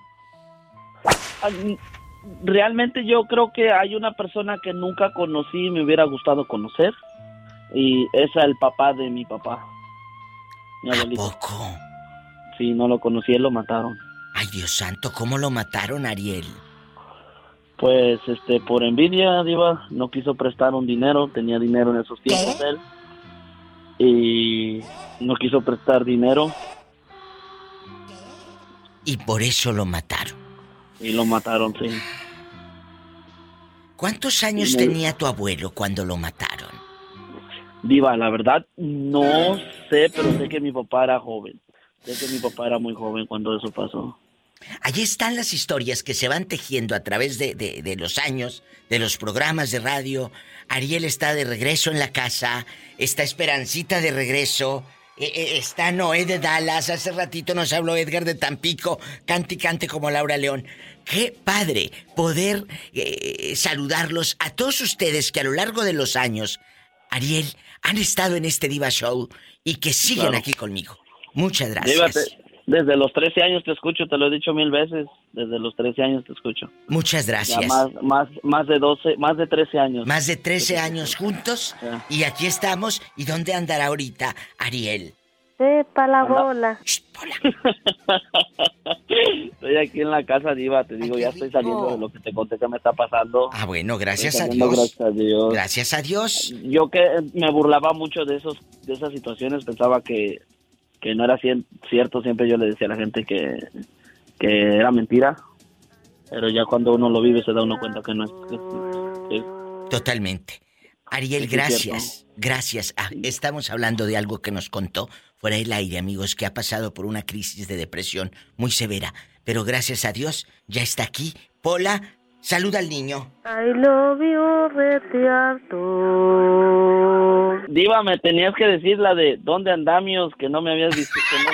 Speaker 13: Realmente yo creo que hay una persona que nunca conocí y me hubiera gustado conocer. Y es el papá de mi papá. Mi
Speaker 3: ¿A poco?
Speaker 13: Sí, no lo conocí, él lo mataron.
Speaker 3: Ay, Dios santo, ¿cómo lo mataron, Ariel?
Speaker 13: Pues, este, por envidia, Diva, no quiso prestar un dinero, tenía dinero en esos tiempos él. Y no quiso prestar dinero
Speaker 3: Y por eso lo mataron.
Speaker 13: y lo mataron, sí.
Speaker 3: ¿Cuántos años tenía tu abuelo cuando lo mataron?
Speaker 13: Diva, la verdad, no sé, pero sé que mi papá era joven. Sé que mi papá era muy joven cuando eso pasó.
Speaker 3: Allí están las historias que se van tejiendo a través de, de- los años, de los programas de radio. Ariel está de regreso en la casa, está Esperancita de regreso, eh, eh, está Noé de Dallas, hace ratito nos habló Edgar de Tampico, cante y cante como Laura León. Qué padre poder eh, saludarlos a todos ustedes que a lo largo de los años, Ariel, han estado en este Diva Show y que siguen
Speaker 13: Claro.
Speaker 3: aquí conmigo. Muchas gracias.
Speaker 13: Desde los 13 años te escucho, te lo he dicho mil veces. Desde los 13 años te escucho.
Speaker 3: Muchas gracias.
Speaker 13: Ya más, más, más de 12, más de 13 años.
Speaker 3: Más de 13 años juntos y aquí estamos. ¿Y dónde andará ahorita Ariel?
Speaker 5: Sepa la bola.
Speaker 13: Estoy aquí en la casa, Diva. Te digo, ya estoy saliendo de lo que te conté que me está pasando.
Speaker 3: Ah, bueno, gracias a Dios.
Speaker 13: Gracias a Dios.
Speaker 3: Gracias a Dios.
Speaker 13: Yo que me burlaba mucho de esos de esas situaciones, pensaba que, que no era cien- cierto. Siempre yo le decía a la gente que, que era mentira. Pero ya cuando uno lo vive se da uno cuenta que no es. que- que-
Speaker 3: Totalmente. Ariel, gracias. Gracias. Ah, estamos hablando de algo que nos contó fuera del aire, amigos, que ha pasado por una crisis de depresión muy severa. Pero gracias a Dios ya está aquí. Pola, saluda al niño.
Speaker 5: I love you.
Speaker 13: Diva, me tenías que decir la de ¿Dónde andamios? Que no me habías visto. que no-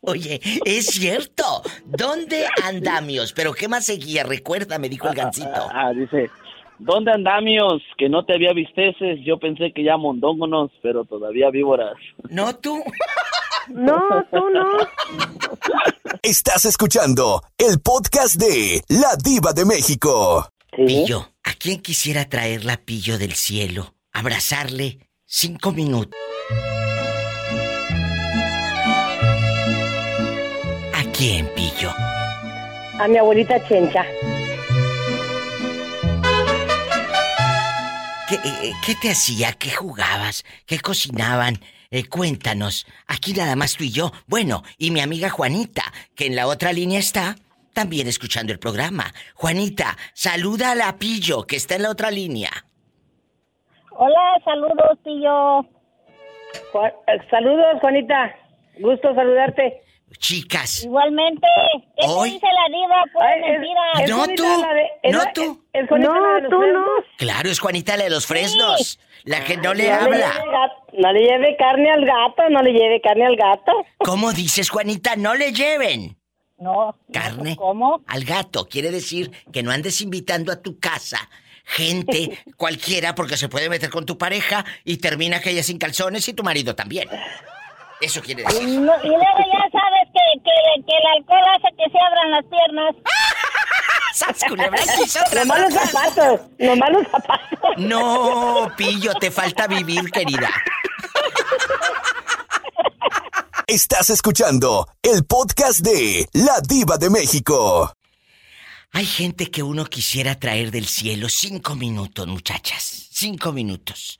Speaker 3: Oye, es cierto. ¿Dónde andamios? Pero ¿qué más seguía? Recuerda, me dijo el gancito.
Speaker 13: Ah, dice, ¿dónde andamios? Que no te había visteces. Yo pensé que ya mondóngonos, pero todavía víboras.
Speaker 3: No tú.
Speaker 5: No, tú no.
Speaker 1: Estás escuchando el podcast de La Diva de México.
Speaker 3: Pillo, ¿a quién quisiera traerla Pillo del cielo? Abrazarle cinco minutos. ¿A quién, Pillo?
Speaker 14: A mi abuelita Chencha.
Speaker 3: ¿Qué, eh, eh, qué te hacía? ¿Qué jugabas? ¿Qué cocinaban? Eh, cuéntanos. Aquí nada más tú y yo. Bueno, y mi amiga Juanita, que en la otra línea está, también escuchando el programa. Juanita, saluda a la Pillo, que está en la otra línea.
Speaker 14: Hola, saludos, eh, saludos, Juanita. Gusto saludarte.
Speaker 3: Chicas.
Speaker 14: Igualmente.
Speaker 3: ¿Qué te Hoy-
Speaker 14: dice la diva? Pues mentira.
Speaker 3: No tú, no tú.
Speaker 14: no, tú no.
Speaker 3: Claro, es Juanita la de los fresnos. La que no le
Speaker 14: No
Speaker 3: habla.
Speaker 14: lleve no le lleve carne al gato, no le lleve carne al gato.
Speaker 3: ¿Cómo dices, Juanita? No le lleven.
Speaker 14: No.
Speaker 3: Carne
Speaker 14: ¿Cómo?
Speaker 3: al gato. Quiere decir que no andes invitando a tu casa gente cualquiera porque se puede meter con tu pareja y termina que ella sin calzones y tu marido también. Eso quiere decir.
Speaker 14: No, y luego ya sabes que, que, que el alcohol hace que se abran las piernas.
Speaker 3: ¡Sas, culebra, al piso, tras,
Speaker 14: Nomás los
Speaker 3: tras!
Speaker 14: zapatos, los zapatos.
Speaker 3: No, Pillo, te falta vivir, querida.
Speaker 1: Estás escuchando el podcast de La Diva de México.
Speaker 3: Hay gente que uno quisiera traer del cielo cinco minutos, muchachas. Cinco minutos.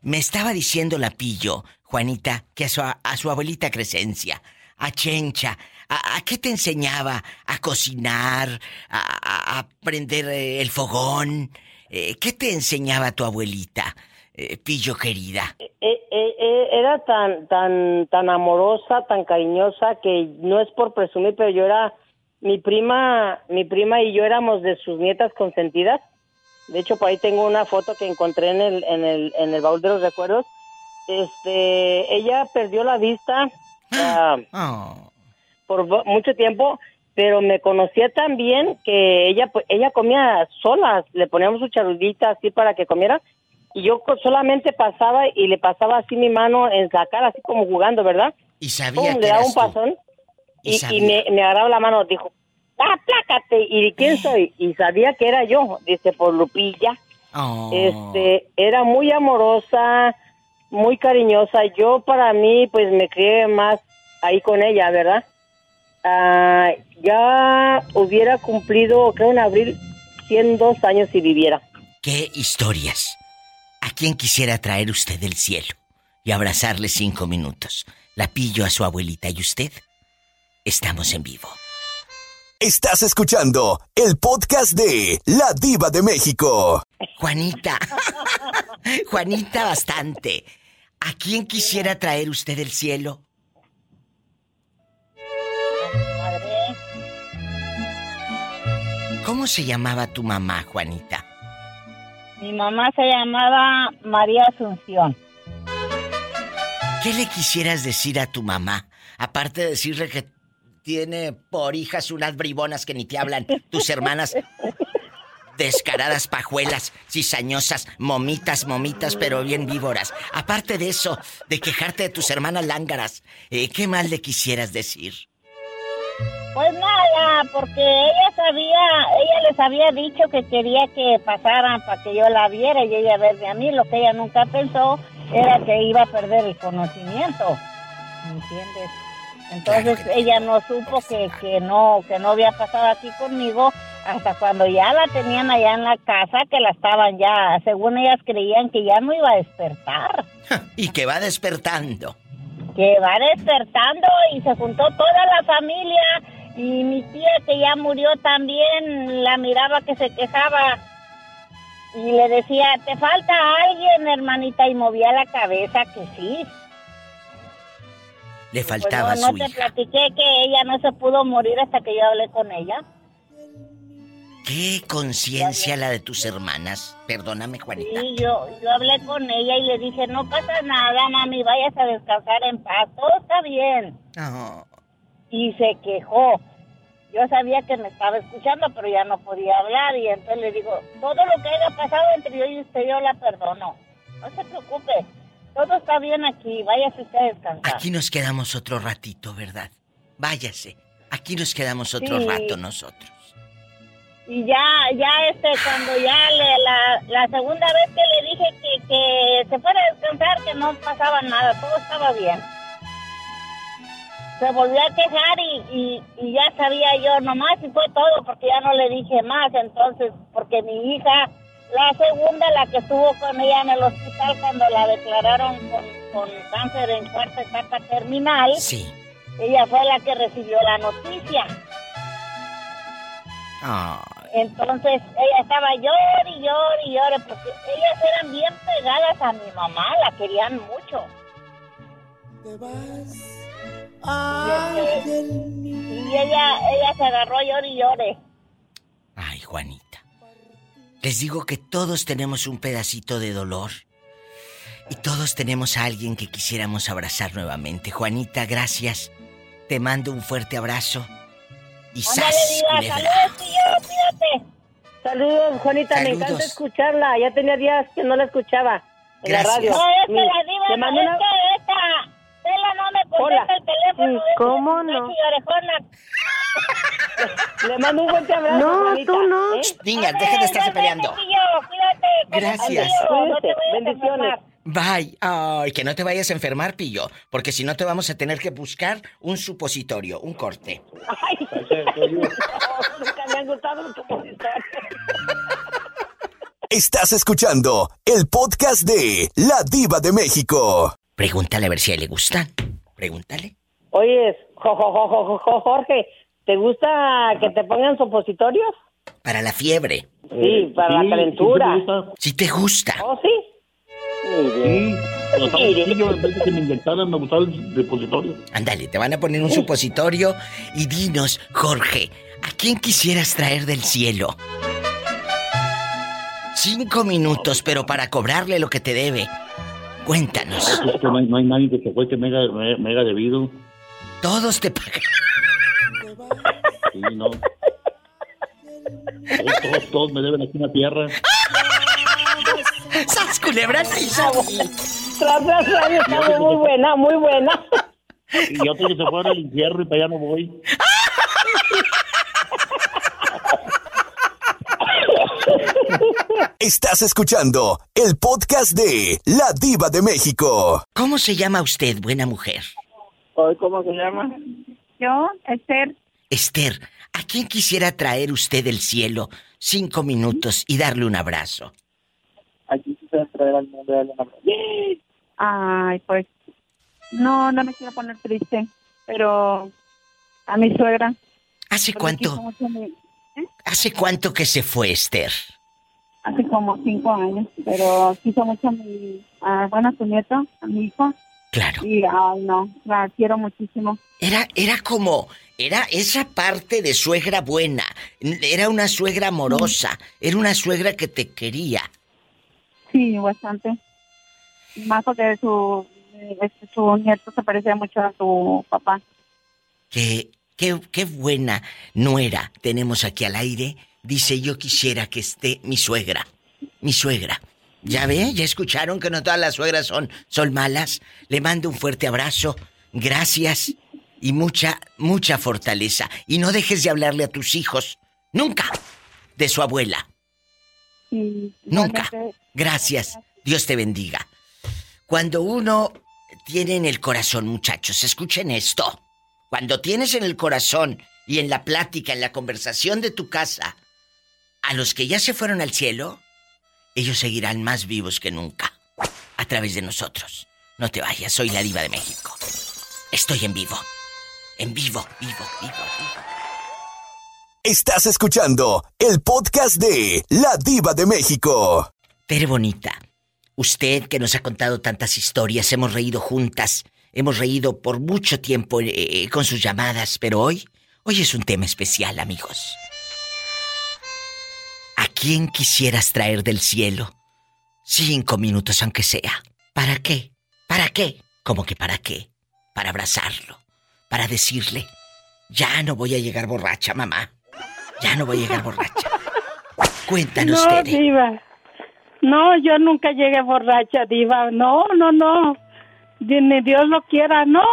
Speaker 3: Me estaba diciendo la pillo, Juanita, que a su, a su abuelita Crescencia, a Chencha, a, qué te enseñaba? ¿A cocinar? ¿A, a- prender eh, el fogón? Eh, ¿Qué te enseñaba tu abuelita, eh, pillo querida?
Speaker 14: Eh, eh, era tan, tan, tan amorosa, tan cariñosa que no es por presumir, pero yo era mi prima, mi prima y yo éramos de sus nietas consentidas. De hecho, por ahí tengo una foto que encontré en el, en el, en el baúl de los recuerdos. Este, ella perdió la vista ah,
Speaker 3: Oh.
Speaker 14: por mucho tiempo, pero me conocía tan bien que ella, pues, ella comía sola. Le poníamos su charulita así para que comiera y yo solamente pasaba y le pasaba así mi mano en la cara, así como jugando, ¿verdad?
Speaker 3: Y sabía
Speaker 14: Pum,
Speaker 3: que
Speaker 14: le daba un
Speaker 3: tú.
Speaker 14: pasón
Speaker 3: Y
Speaker 14: y, y
Speaker 3: sabía.
Speaker 14: me, me agarraba la mano, dijo, aplácate, ¿y quién soy? Y sabía que era yo, dice, por Lupilla.
Speaker 3: Oh.
Speaker 14: Este, era muy amorosa, muy cariñosa. Yo para mí, pues me crié más ahí con ella, ¿verdad? Ah, ya hubiera cumplido, creo en abril, 102 años si viviera.
Speaker 3: ¿Qué historias? ¿A quién quisiera traer usted del cielo y abrazarle cinco minutos? La pillo a su abuelita y usted. Estamos en vivo.
Speaker 1: Estás escuchando el podcast de La Diva de México.
Speaker 3: Juanita. Juanita bastante. ¿A quién quisiera traer usted del cielo? ¿Cómo se llamaba tu mamá, Juanita?
Speaker 14: Mi mamá se llamaba María Asunción.
Speaker 3: ¿Qué le quisieras decir a tu mamá? Aparte de decirle que tiene por hijas unas bribonas que ni te hablan, tus hermanas descaradas pajuelas, cizañosas, momitas, momitas, pero bien víboras. Aparte de eso, de quejarte de tus hermanas lángaras, eh, ¿qué más le quisieras decir?
Speaker 15: Pues nada, porque ella sabía, ella les había dicho que quería que pasaran para que yo la viera y ella verme a mí. Lo que ella nunca pensó era que iba a perder el conocimiento. ¿Me entiendes? Entonces ella no supo que, que no que no había pasado aquí conmigo hasta cuando ya la tenían allá en la casa, que la estaban ya, según ellas creían que ya no iba a despertar.
Speaker 3: Y que va despertando.
Speaker 15: Que va despertando y se juntó toda la familia y mi tía que ya murió también la miraba que se quejaba y le decía, ¿te falta alguien, hermanita? Y movía la cabeza que sí.
Speaker 3: Le
Speaker 15: Pues
Speaker 3: faltaba
Speaker 15: no, no
Speaker 3: su
Speaker 15: te
Speaker 3: hija.
Speaker 15: platiqué que ella no se pudo morir hasta que yo hablé con ella.
Speaker 3: Qué conciencia la de tus hermanas. Perdóname, Juanita.
Speaker 15: Sí, yo, yo hablé con ella y le dije, no pasa nada, mami, vayas a descansar en paz, todo está bien. Y se quejó. Yo sabía que me estaba escuchando, pero ya no podía hablar y entonces le digo, todo lo que haya pasado entre yo y usted yo la perdono. No se preocupe, todo está bien aquí, váyase usted a descansar.
Speaker 3: Aquí nos quedamos otro ratito, ¿verdad? Váyase. Aquí nos quedamos otro
Speaker 15: Sí.
Speaker 3: rato nosotros.
Speaker 15: Y ya, ya este, cuando ya le, la, la segunda vez que le dije que, que se fuera a descansar, que no pasaba nada, todo estaba bien. Se volvió a quejar y, y, y ya sabía yo nomás y fue todo porque ya no le dije más. Entonces, porque mi hija, la segunda, la que estuvo con ella en el hospital cuando la declararon con, con cáncer en cuarta etapa terminal,
Speaker 3: Sí.
Speaker 15: ella fue la que recibió la noticia.
Speaker 3: Ah,
Speaker 15: Entonces ella estaba llore y llore y llore porque ellas eran bien pegadas a mi mamá, la querían mucho. Y, este, y ella, ella se agarró llore y llore.
Speaker 3: Ay, Juanita. Les digo que todos tenemos un pedacito de dolor. Y todos tenemos a alguien que quisiéramos abrazar nuevamente. Juanita, gracias. Te mando un fuerte abrazo. Y sas,
Speaker 15: diva, saludos, tío, cuídate.
Speaker 14: Saludos, Juanita, me encanta escucharla. Ya tenía días que no la escuchaba en la
Speaker 3: Gracias.
Speaker 14: radio.
Speaker 15: No, es que
Speaker 14: Mi-
Speaker 15: la diva, no,
Speaker 14: mando
Speaker 15: es
Speaker 14: una-
Speaker 15: que esta, Tela no me contesta
Speaker 14: Hola.
Speaker 15: el teléfono.
Speaker 14: Mm, ¿cómo no? Le mando un fuerte abrazo,
Speaker 5: No,
Speaker 14: Juanita,
Speaker 5: tú no.
Speaker 14: ¿eh?
Speaker 3: Niñas,
Speaker 15: Ándale,
Speaker 3: dejen de estarse peleando.
Speaker 15: cuídate.
Speaker 3: Gracias.
Speaker 15: tío, no te
Speaker 14: bendiciones.
Speaker 3: Bye. Ay, que no te vayas a enfermar, pillo. Porque si no te vamos a tener que buscar un supositorio, un corte.
Speaker 14: Ay, nunca me han gustado los compositores.
Speaker 1: Estás escuchando el podcast de La Diva de México.
Speaker 3: Pregúntale a ver si a él le gustan. Pregúntale.
Speaker 14: Oye, jo, jo, jo, jo, jo, Jorge, ¿te gusta que te pongan supositorios?
Speaker 3: Para la fiebre.
Speaker 14: Sí, para la calentura.
Speaker 3: Si te gusta.
Speaker 14: ¿Oh, sí?
Speaker 16: Sí, estaba chiquillo, en vez de que me inyectaran, me gustaba el depositorio.
Speaker 3: Ándale, te van a poner un supositorio y dinos, Jorge, ¿a quién quisieras traer del cielo? Cinco minutos, pero para cobrarle lo que te debe. Cuéntanos.
Speaker 16: Es que no hay, no hay nadie que se fue que me haya, me, me haya debido.
Speaker 3: Todos te pagan.
Speaker 16: Sí, no. Todos, todos, todos me deben aquí una tierra.
Speaker 3: ¡Sas culebra al piso!
Speaker 14: Tras, tras, tras, está muy buena, muy buena.
Speaker 16: Y otro que se fuera al infierno y para allá no voy.
Speaker 1: Estás escuchando el podcast de La Diva de México.
Speaker 3: ¿Cómo se llama usted, buena mujer?
Speaker 12: ¿Cómo se llama? Yo, Esther.
Speaker 3: Esther, ¿a quién quisiera traer usted del cielo cinco minutos y darle un abrazo?
Speaker 12: Aquí quisiera traer al mundo de la Ay, pues, no, no me quiero poner triste, pero a mi suegra.
Speaker 3: ¿Hace cuánto?
Speaker 12: mucho a mi-
Speaker 3: ¿Hace cuánto que se fue Esther?
Speaker 12: Hace como cinco años, pero quiso mucho a mi, a, bueno, a su nieto, a mi hijo.
Speaker 3: Claro.
Speaker 12: Y, ay, no, la quiero muchísimo.
Speaker 3: Era, era como, era esa parte de suegra buena. Era una suegra amorosa. Era una suegra que te quería.
Speaker 12: Sí, bastante. Más porque su, este, su nieto se parecía mucho a su papá.
Speaker 3: Que, qué, qué buena nuera tenemos aquí al aire. Dice, yo quisiera que esté mi suegra. Mi suegra. ¿Ya ve? ¿Ya escucharon que no todas las suegras son, son malas? Le mando un fuerte abrazo. Gracias. y mucha, mucha fortaleza. Y no dejes de hablarle a tus hijos, nunca, de su abuela. Nunca. Gracias. Dios te bendiga. Cuando uno tiene en el corazón, muchachos, escuchen esto. Cuando tienes en el corazón y en la plática, en la conversación de tu casa, a los que ya se fueron al cielo, ellos seguirán más vivos que nunca. A través de nosotros. No te vayas, soy la diva de México. Estoy en vivo. En vivo, vivo, vivo, vivo.
Speaker 1: Estás escuchando el podcast de La Diva de México.
Speaker 3: Tere Bonita, usted que nos ha contado tantas historias, hemos reído juntas, hemos reído por mucho tiempo eh, con sus llamadas, pero hoy, hoy es un tema especial, amigos. ¿A quién quisieras traer del cielo? Cinco minutos aunque sea. ¿Para qué? ¿Para qué? ¿Cómo que para qué? Para abrazarlo, para decirle, ya no voy a llegar borracha, mamá. Ya no voy a llegar borracha. Cuéntanos,
Speaker 17: no,
Speaker 3: Tere.
Speaker 17: diva. No, yo nunca llegué borracha, diva. No, no, no. Ni Dios lo quiera. No,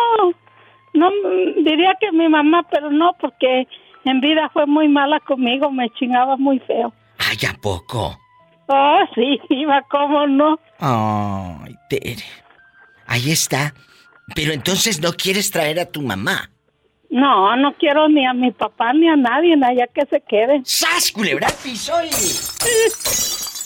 Speaker 17: no, diría que mi mamá, pero no, porque en vida fue muy mala conmigo, me chingaba muy feo.
Speaker 3: Ay, ¿a poco?
Speaker 17: Oh, sí, diva, cómo no.
Speaker 3: Ay, Tere. Ahí está. Pero entonces no quieres traer a tu mamá.
Speaker 17: No, no quiero ni a mi papá ni a nadie, allá que se queden.
Speaker 3: ¡Sas, culebra piso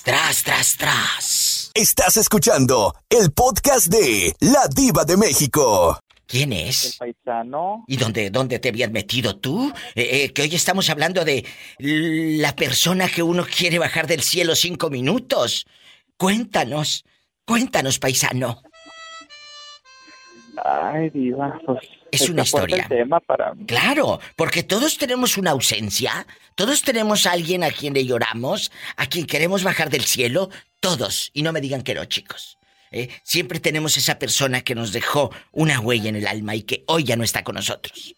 Speaker 3: Tras, tras, tras.
Speaker 1: Estás escuchando el podcast de La Diva de México.
Speaker 3: ¿Quién es?
Speaker 18: paisano.
Speaker 3: ¿Y dónde, dónde te habías metido tú? Eh, eh, que hoy estamos hablando de la persona que uno quiere bajar del cielo cinco minutos. Cuéntanos, cuéntanos, paisano.
Speaker 18: Ay, diva, pues...
Speaker 3: Es una historia.
Speaker 18: el tema para mí.
Speaker 3: Claro, porque todos tenemos una ausencia, todos tenemos a alguien a quien le lloramos, a quien queremos bajar del cielo, todos, y no me digan que no, chicos. ¿Eh? Siempre tenemos esa persona que nos dejó una huella en el alma y que hoy ya no está con nosotros.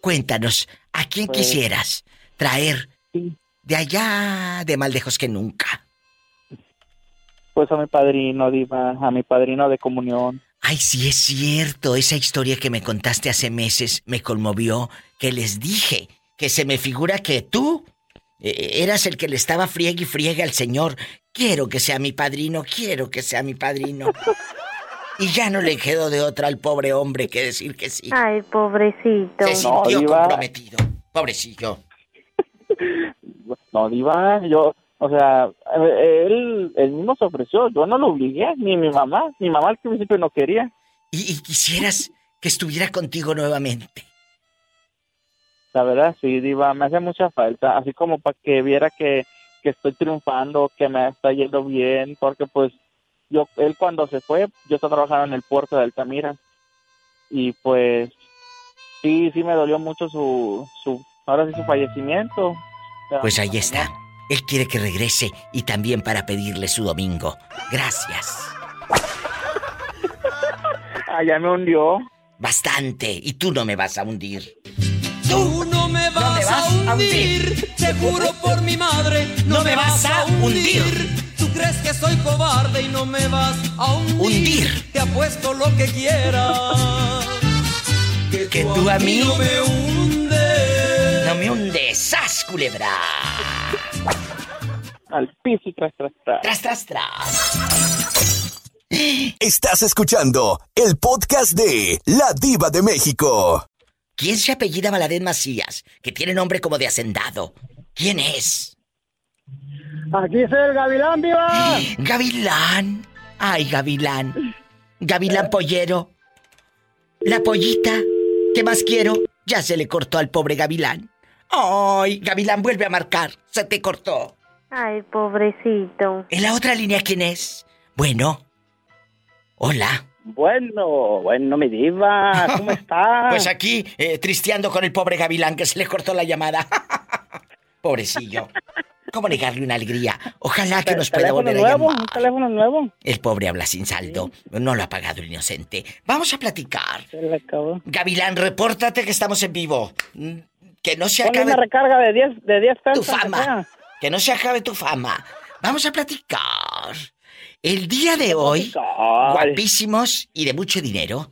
Speaker 3: Cuéntanos, ¿a quién
Speaker 18: Pues-
Speaker 3: quisieras traer de allá de más lejos que nunca?
Speaker 18: Pues a mi padrino, diva, a mi padrino de comunión.
Speaker 3: Ay, sí es cierto, esa historia que me contaste hace meses me conmovió, que les dije que se me figura que tú eras el que le estaba friegue y friegue al Señor. Quiero que sea mi padrino, quiero que sea mi padrino. Y ya no le quedó de otra al pobre hombre que decir que sí.
Speaker 5: Ay, pobrecito.
Speaker 3: Se sintió comprometido. Pobrecillo.
Speaker 18: No, diva, yo, o sea, él, él mismo se ofreció, yo no lo obligué, ni mi mamá, mi mamá al principio no quería.
Speaker 3: Y, y quisieras que estuviera contigo nuevamente.
Speaker 18: La verdad, sí, diva, me hace mucha falta, así como para que viera que, que estoy triunfando, que me está yendo bien, porque pues yo, él cuando se fue, yo estaba trabajando en el puerto de Altamira, y pues sí, sí me dolió mucho su, su, ahora sí su fallecimiento.
Speaker 3: Pues ahí está. Él quiere que regrese y también para pedirle su domingo. Gracias.
Speaker 18: Allá me hundió.
Speaker 3: Bastante. Y tú no me vas a hundir.
Speaker 2: A, hundir, te juro por mi madre, no, me vas a hundir. Tú crees que soy cobarde y no me vas a hundir. Te apuesto lo que quieras.
Speaker 3: Que tú a mí
Speaker 2: no me hundes.
Speaker 3: No me hundes. ¡Sas, culebra!
Speaker 18: Al piso y tras, tras, tras.
Speaker 3: Tras, tras, tras.
Speaker 1: Estás escuchando el podcast de La Diva de México.
Speaker 3: ¿Quién se apellida Valadez Macías? Que tiene nombre como de hacendado. ¿Quién es?
Speaker 11: Aquí es el Gavilán, viva.
Speaker 3: Gavilán. Ay, Gavilán. Gavilán pollero. La pollita. ¿Qué más quiero? Ya se le cortó al pobre Gavilán. Ay, Gavilán, vuelve a marcar. Se te cortó.
Speaker 5: Ay, pobrecito.
Speaker 3: ¿En la otra línea quién es? Bueno. Hola.
Speaker 19: Bueno, bueno, mi diva, ¿cómo estás?
Speaker 3: Pues aquí, eh, tristeando con el pobre Gavilán que se le cortó la llamada. Pobrecillo. ¿Cómo negarle una alegría? Ojalá que nos pueda
Speaker 19: ¿Teléfono
Speaker 3: volver a
Speaker 19: nuevo?
Speaker 3: llamar.
Speaker 19: ¿Un teléfono nuevo?
Speaker 3: El pobre habla sin saldo. No lo ha pagado el inocente. Vamos a platicar.
Speaker 19: Se le acabó.
Speaker 3: Gavilán, repórtate que estamos en vivo. Mm, Que no se
Speaker 19: Ponle
Speaker 3: acabe
Speaker 19: una recarga de 10 de 10 pesos.
Speaker 3: tu fama. Que no se acabe tu fama. Vamos a platicar. El día de hoy, guapísimos y de mucho dinero,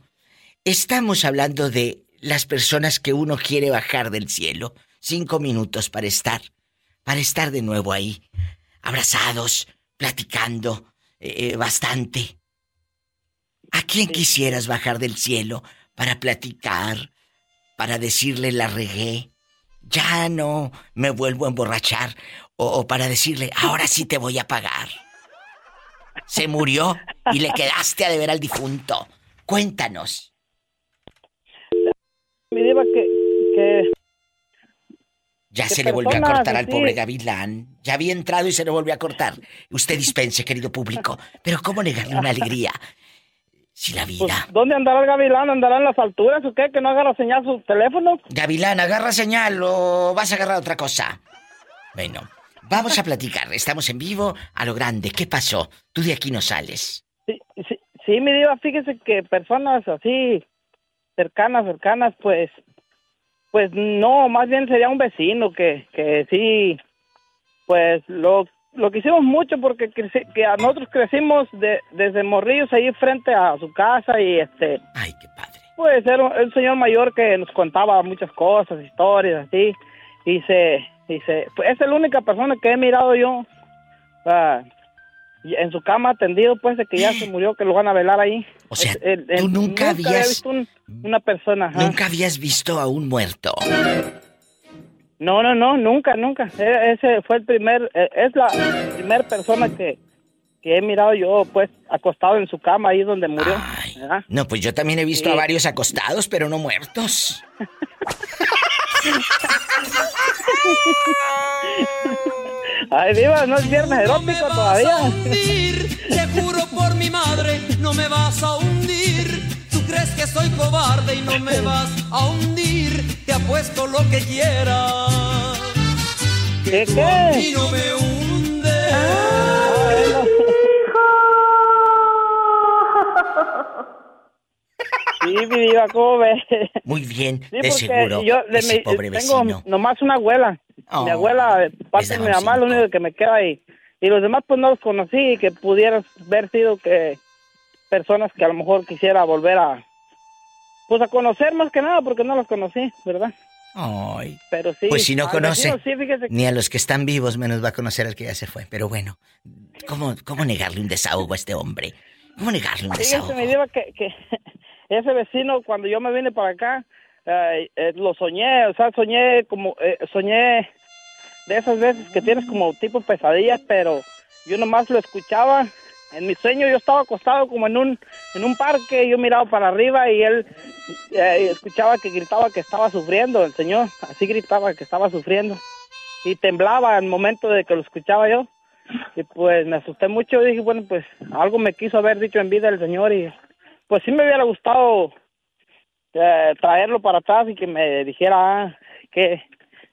Speaker 3: estamos hablando de las personas que uno quiere bajar del cielo. Cinco minutos para estar, para estar de nuevo ahí, abrazados, platicando eh, bastante. ¿A quién quisieras bajar del cielo para platicar, para decirle la regué? Ya no me vuelvo a emborrachar. O, o para decirle, ahora sí te voy a pagar. Se murió y le quedaste a deber al difunto. Cuéntanos.
Speaker 19: Mi diva que, que
Speaker 3: Ya
Speaker 19: ¿Qué
Speaker 3: se le volvió a cortar al pobre Gavilán. Ya había entrado y se le volvió a cortar. Usted dispense, querido público. Pero ¿cómo negarle una alegría? Si la vida.
Speaker 19: pues, ¿dónde andará el gavilán? ¿Andará en las alturas o qué? ¿Que no agarra señal su teléfono?
Speaker 3: Gavilán, agarra señal o vas a agarrar otra cosa. Bueno, vamos a platicar. Estamos en vivo a lo grande. ¿Qué pasó? Tú de aquí no sales.
Speaker 19: Sí, sí, sí, mi diva, fíjese que personas así cercanas, cercanas, pues, pues no, más bien sería un vecino que, que sí, pues lo, lo quisimos mucho porque que a nosotros crecimos de, desde morrillos ahí frente a su casa y este,
Speaker 3: Ay, qué padre.
Speaker 19: pues era un, un señor mayor que nos contaba muchas cosas, historias así, y se, se, pues es la única persona que he mirado yo, ah, en su cama tendido, pues, de que ya se murió, que lo van a velar ahí.
Speaker 3: O sea,
Speaker 19: Es- el- el-
Speaker 3: tú nunca
Speaker 19: había
Speaker 3: habías-
Speaker 19: visto un- una persona. ajá.
Speaker 3: Nunca habías visto a un muerto.
Speaker 19: No, no, no, nunca, nunca. E- Ese fue el primer, eh, es la primera persona que, que he mirado yo, pues, acostado en su cama ahí donde murió.
Speaker 3: No, pues yo también he visto
Speaker 19: Sí.
Speaker 3: a varios acostados, pero no muertos.
Speaker 19: Ay, viva, no es viernes erótico todavía.
Speaker 2: Te juro por mi madre, no me vas a hundir. Tú crees que soy cobarde y no me vas a hundir. Te apuesto lo que quieras.
Speaker 19: ¿Qué,
Speaker 2: tú a mí no me hundes.
Speaker 19: Sí, mi diva, ¿cómo ves?
Speaker 3: Muy bien,
Speaker 19: Sí,
Speaker 3: de seguro.
Speaker 19: yo de
Speaker 3: ese
Speaker 19: mi-
Speaker 3: pobre
Speaker 19: tengo
Speaker 3: vecino.
Speaker 19: nomás una abuela.
Speaker 3: Oh,
Speaker 19: mi abuela, de parte de mi mamá, lo único que me queda ahí. Y los demás, pues no los conocí, que pudieras haber sido que personas que a lo mejor quisiera volver a, pues a conocer más que nada, porque no los conocí, ¿verdad?
Speaker 3: Ay.
Speaker 19: Pero sí.
Speaker 3: Pues si no conoce,
Speaker 19: vecino, sí, fíjese que-
Speaker 3: ni a los que están vivos menos va a conocer al que ya se fue. Pero bueno, ¿cómo, cómo negarle un desahogo a este hombre? ¿Cómo negarle un
Speaker 19: Fíjese,
Speaker 3: desahogo?
Speaker 19: mi diva, que, que ese vecino, cuando yo me vine para acá, eh, lo soñé, o sea, soñé como, eh, soñé de esas veces que tienes como tipo pesadillas, pero yo nomás lo escuchaba. En mi sueño yo estaba acostado como en un, en un parque, yo miraba para arriba y él eh, escuchaba que gritaba que estaba sufriendo, el señor, así gritaba que estaba sufriendo. Y temblaba al momento de que lo escuchaba yo. Y pues me asusté mucho dije, bueno, pues algo me quiso haber dicho en vida el señor y pues sí me hubiera gustado eh, traerlo para atrás y que me dijera ah, que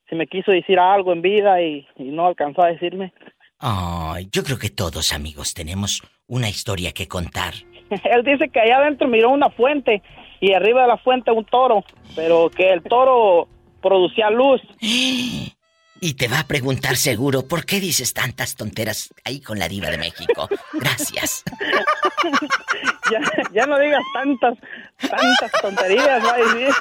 Speaker 19: se me quiso decir algo en vida y, y no alcanzó a decirme.
Speaker 3: Ay, yo creo que todos, amigos, tenemos una historia que contar.
Speaker 19: Él dice que allá adentro miró una fuente y arriba de la fuente un toro, pero que el toro producía luz.
Speaker 3: Y te va a preguntar seguro, ¿por qué dices tantas tonteras ahí con la diva de México? Gracias.
Speaker 19: Ya, ya no digas tantas, tantas tonterías, va a decir.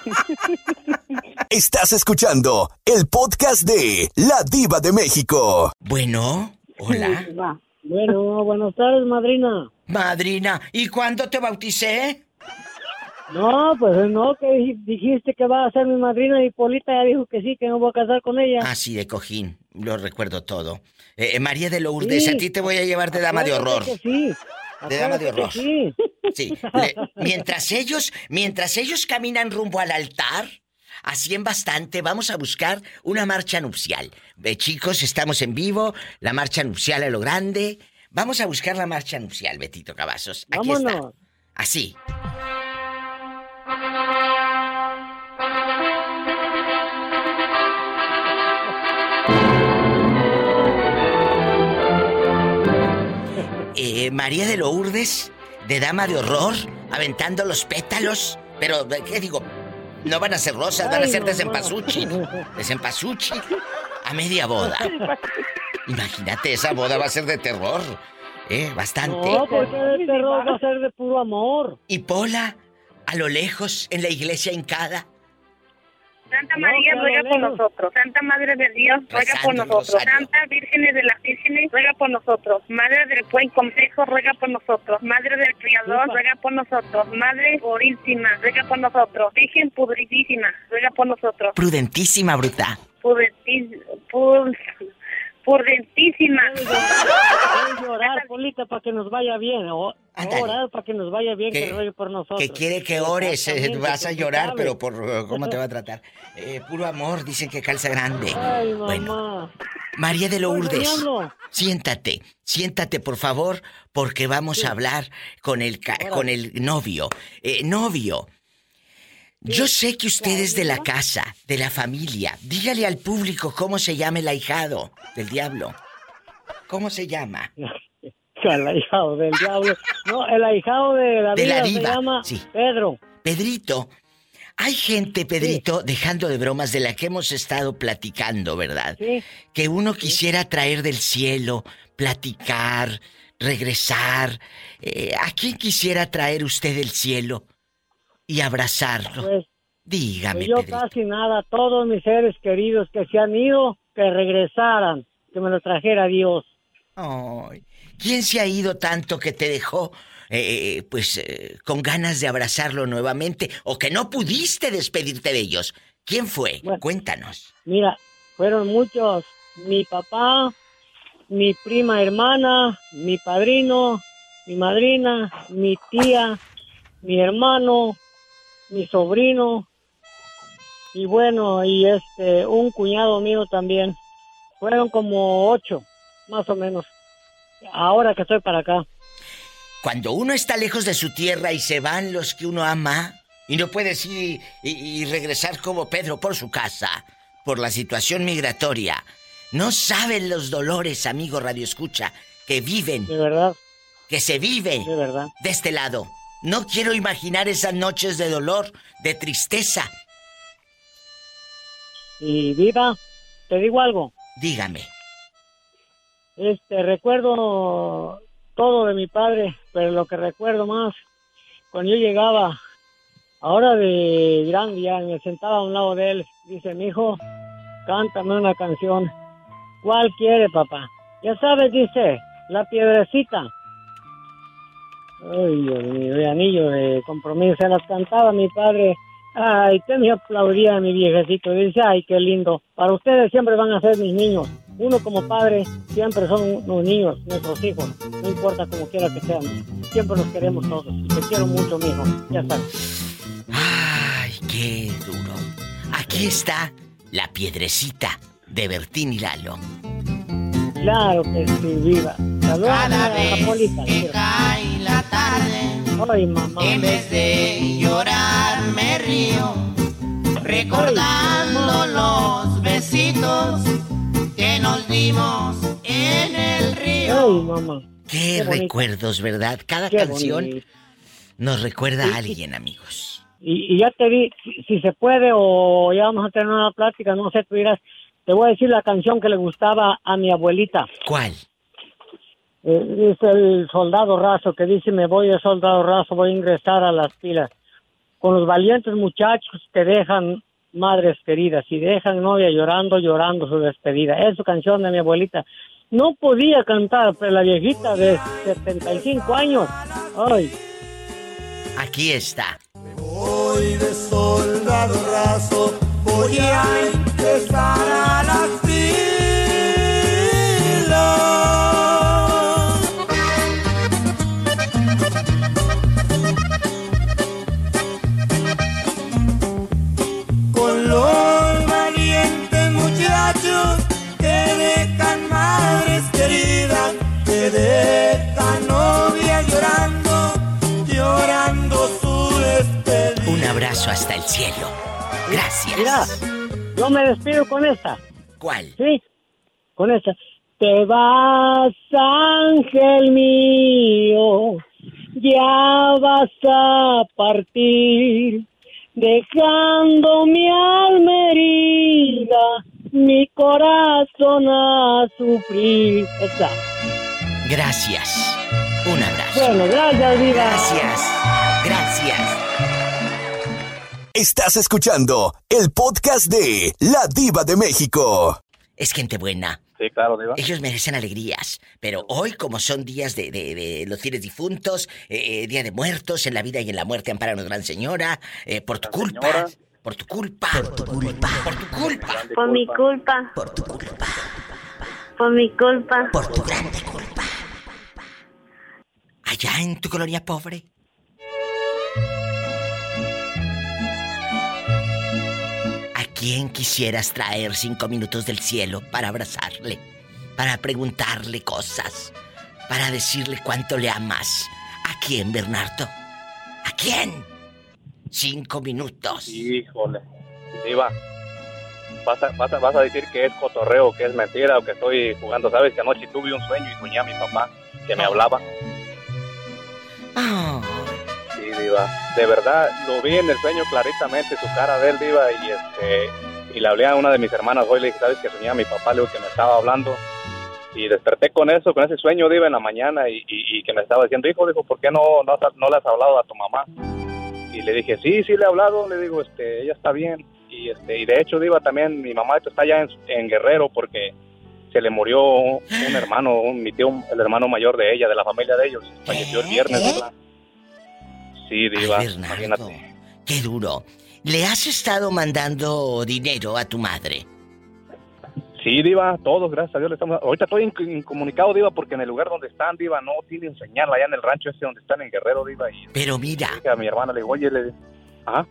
Speaker 1: Estás escuchando el podcast de La Diva de México.
Speaker 3: Bueno, hola.
Speaker 4: Bueno, buenas tardes, madrina.
Speaker 3: Madrina, ¿y cuándo te bauticé?
Speaker 4: No, pues no, que dij- dijiste que va a ser mi madrina y Polita ya dijo que sí, que no voy a casar con ella.
Speaker 3: Ah, sí, de cojín. Lo recuerdo todo. Eh, eh, María de Lourdes,
Speaker 4: Sí.
Speaker 3: a ti te voy a llevar de dama de horror.
Speaker 4: Que sí.
Speaker 3: De dama de horror.
Speaker 4: sí.
Speaker 3: Sí. Le- mientras ellos, mientras ellos caminan rumbo al altar, así en bastante, vamos a buscar una marcha nupcial. Ve, chicos, estamos en vivo, la marcha nupcial a lo grande. Vamos a buscar la marcha nupcial, Betito Cavazos. Aquí está.
Speaker 4: Vámonos.
Speaker 3: Así. Eh, María de Lourdes, de Dama de Horror, aventando los pétalos. Pero, ¿qué digo? No van a ser rosas, van a ser de cempasúchil. De cempasúchil. A media boda. Imagínate, esa boda va a ser de terror. ¿Eh? Bastante.
Speaker 4: No, porque el terror va a ser de puro amor.
Speaker 3: Y Pola, a lo lejos, en la iglesia hincada,
Speaker 20: Santa María ruega por nosotros. Santa Madre de Dios ruega por nosotros. Santa Virgen de las Vírgenes ruega por nosotros. Madre del Buen Consejo ruega por nosotros. Madre del Criador ruega por nosotros. Madre Purísima ruega por nosotros. Virgen Pudritísima ruega por nosotros.
Speaker 3: Prudentísima, bruta.
Speaker 20: Prudentísima.
Speaker 4: Puedes orar, Polita, para que nos vaya bien. O, orar para que nos vaya bien, que, ruegue por nosotros.
Speaker 3: Que quiere que ores, eh, vas a llorar, pero por cómo te va a tratar. Eh, puro amor, dicen que calza grande.
Speaker 4: Ay, mamá.
Speaker 3: Bueno, María de Lourdes, siéntate, siéntate por favor, porque vamos a hablar con el, con el novio. Eh, novio, yo sé que usted es de la casa, de la familia. Dígale al público cómo se llama el ahijado del diablo. ¿Cómo se llama?
Speaker 4: El ahijado del diablo. No, el ahijado de la,
Speaker 3: de la
Speaker 4: se llama
Speaker 3: sí.
Speaker 4: Pedro.
Speaker 3: Pedrito. Hay gente, Pedrito, dejando de bromas de la que hemos estado platicando, ¿verdad?
Speaker 4: Sí.
Speaker 3: Que uno quisiera traer del cielo, platicar, regresar. Eh, ¿A quién quisiera traer usted del cielo? Y abrazarlo.
Speaker 4: Pues,
Speaker 3: Dígame.
Speaker 4: Pues yo
Speaker 3: Pedrito.
Speaker 4: casi nada, todos mis seres queridos que se han ido, que regresaran, que me lo trajera Dios.
Speaker 3: Ay, ¿Quién se ha ido tanto que te dejó, eh, pues, eh, con ganas de abrazarlo nuevamente o que no pudiste despedirte de ellos? ¿Quién fue? Cuéntanos.
Speaker 4: Mira, fueron muchos. Mi papá, mi prima hermana, mi padrino, mi madrina, mi tía, mi hermano, mi sobrino y bueno, y este, un cuñado mío también. Fueron como ocho, más o menos. Ahora que estoy para acá.
Speaker 3: Cuando uno está lejos de su tierra y se van los que uno ama y no puedes ir y, y regresar como Pedro por su casa, por la situación migratoria, no saben los dolores, amigo Radio Escucha, que viven.
Speaker 4: De verdad.
Speaker 3: Que se vive.
Speaker 4: De verdad.
Speaker 3: De este lado. No quiero imaginar esas noches de dolor, de tristeza.
Speaker 4: Y viva, te digo algo.
Speaker 3: Dígame.
Speaker 4: Este, recuerdo todo de mi padre, pero lo que recuerdo más, cuando yo llegaba, ahora de grande ya, me sentaba a un lado de él, dice, mi hijo, cántame una canción. ¿Cuál quiere, papá? Ya sabes, dice, la piedrecita. Ay, Dios mío, de anillo de compromiso, se las cantaba mi padre. Ay, que me aplaudía mi viejecito. Dice, ay, qué lindo. Para ustedes siempre van a ser mis niños. Uno como padre siempre son los niños, nuestros hijos. No importa como quiera que sean. Siempre los queremos todos. Te quiero mucho, mi hijo. Ya sabes.
Speaker 3: Ay, qué duro. Aquí está la piedrecita de Bertín y Lalo.
Speaker 4: Claro que sí, viva. Saludos a la Polita.
Speaker 2: Tarde,
Speaker 4: Ay, mamá.
Speaker 2: en vez de llorar me río, recordando los besitos que nos dimos en el río.
Speaker 4: Ay, mamá.
Speaker 3: Qué, recuerdos, ¿verdad? Cada
Speaker 4: Qué
Speaker 3: canción
Speaker 4: bonito.
Speaker 3: nos recuerda a alguien, amigos.
Speaker 4: Y, y ya te vi, si, si se puede o ya vamos a tener una plática, no sé, tú dirás, te voy a decir la canción que le gustaba a mi abuelita.
Speaker 3: ¿Cuál?
Speaker 4: Eh, es el soldado raso que dice, me voy de soldado raso, voy a ingresar a las pilas. Con los valientes muchachos que dejan madres queridas y dejan novia llorando, llorando su despedida. Es su canción de mi abuelita. No podía cantar, pero la viejita de 75 años, ay,
Speaker 3: Aquí está.
Speaker 2: Voy de soldado raso, voy a empezar
Speaker 3: cielo. Gracias.
Speaker 4: Mira, yo me despido con esta.
Speaker 3: ¿Cuál?
Speaker 4: Sí, con esta. Te vas, ángel mío, ya vas a partir, dejando mi alma herida, mi corazón a sufrir. Esta.
Speaker 3: Gracias. Un abrazo.
Speaker 4: Bueno, gracias, vida.
Speaker 3: Gracias. Gracias.
Speaker 1: Estás escuchando el podcast de La Diva de México.
Speaker 3: Es gente buena.
Speaker 21: Sí, claro, Diva.
Speaker 3: Ellos merecen alegrías, pero hoy como son días de, de- de los fieles difuntos, eh, eh, Día de Muertos, en la vida y en la muerte ampara Gran Señora, eh, por tu culpa, por tu culpa, por tu culpa, por tu culpa.
Speaker 5: Por mi culpa.
Speaker 3: Por tu culpa.
Speaker 5: Por mi culpa.
Speaker 3: Por tu grande culpa. Allá en tu colonia pobre. Quién quisieras traer cinco minutos del cielo para abrazarle? Para preguntarle cosas. Para decirle cuánto le amas. ¿A quién, Bernardo? ¿A quién? Cinco minutos.
Speaker 21: Híjole, Diva. Vas a, vas, a, vas a decir que es cotorreo, que es mentira o que estoy jugando. Sabes que anoche tuve un sueño y soñé a mi papá que me hablaba. Sí, Diva. De verdad, lo vi en el sueño claritamente, su cara de él, Diva, y este y le hablé a una de mis hermanas hoy, le dije, ¿sabes que soñé a mi papá? Le digo que me estaba hablando. Y desperté con eso, con ese sueño, Diva, en la mañana y, y- y que me estaba diciendo, hijo, dijo, ¿por qué no, no, no le has hablado a tu mamá? Y le dije, sí, sí le he hablado, le digo, este, ella está bien. Y este, y de hecho, Diva, también mi mamá está allá en, en Guerrero porque se le murió un, hermano, un, mi tío, el hermano mayor de ella, de la familia de ellos. Falleció el viernes, Diva. Sí, Diva, imagínate.
Speaker 3: Qué duro. ¿Le has estado mandando dinero a tu madre?
Speaker 21: Sí, Diva, todos, gracias a Dios le estamos... Ahorita estoy inc- incomunicado, Diva, porque en el lugar donde están, Diva, no tienen señal allá en el rancho ese donde están en Guerrero, Diva. Y
Speaker 3: Pero mira,
Speaker 21: a mi hermana, le digo, oye, le... Ajá.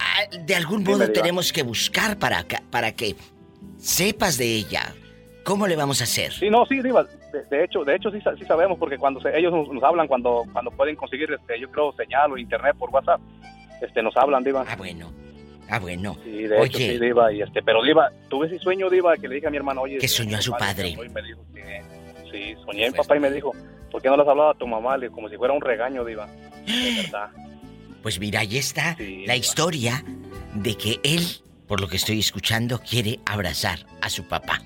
Speaker 3: ah, de algún
Speaker 21: Dime,
Speaker 3: modo
Speaker 21: Diva.
Speaker 3: tenemos que buscar para, para que sepas de ella. ¿Cómo le vamos a hacer?
Speaker 21: Sí, no, sí, Diva. De, de hecho, de hecho sí, sí sabemos porque cuando se- ellos nos, nos hablan cuando cuando pueden conseguir, este, yo creo, señal o internet por WhatsApp, este, nos hablan, Diva.
Speaker 3: Ah, bueno. Ah, bueno.
Speaker 21: Sí, de hecho,
Speaker 3: Oye.
Speaker 21: sí, Diva. Y este, pero Diva, tuve ese sueño, Diva, que le dije a mi hermano, oye...
Speaker 3: Que soñó a su padre.
Speaker 21: y me dijo sí, soñé a mi papá y me dijo, ¿por qué no le has hablado a tu mamá? Le como si fuera un regaño, Diva. De verdad.
Speaker 3: Pues mira, ahí está la historia de que él, por lo que estoy escuchando, quiere abrazar a su papá.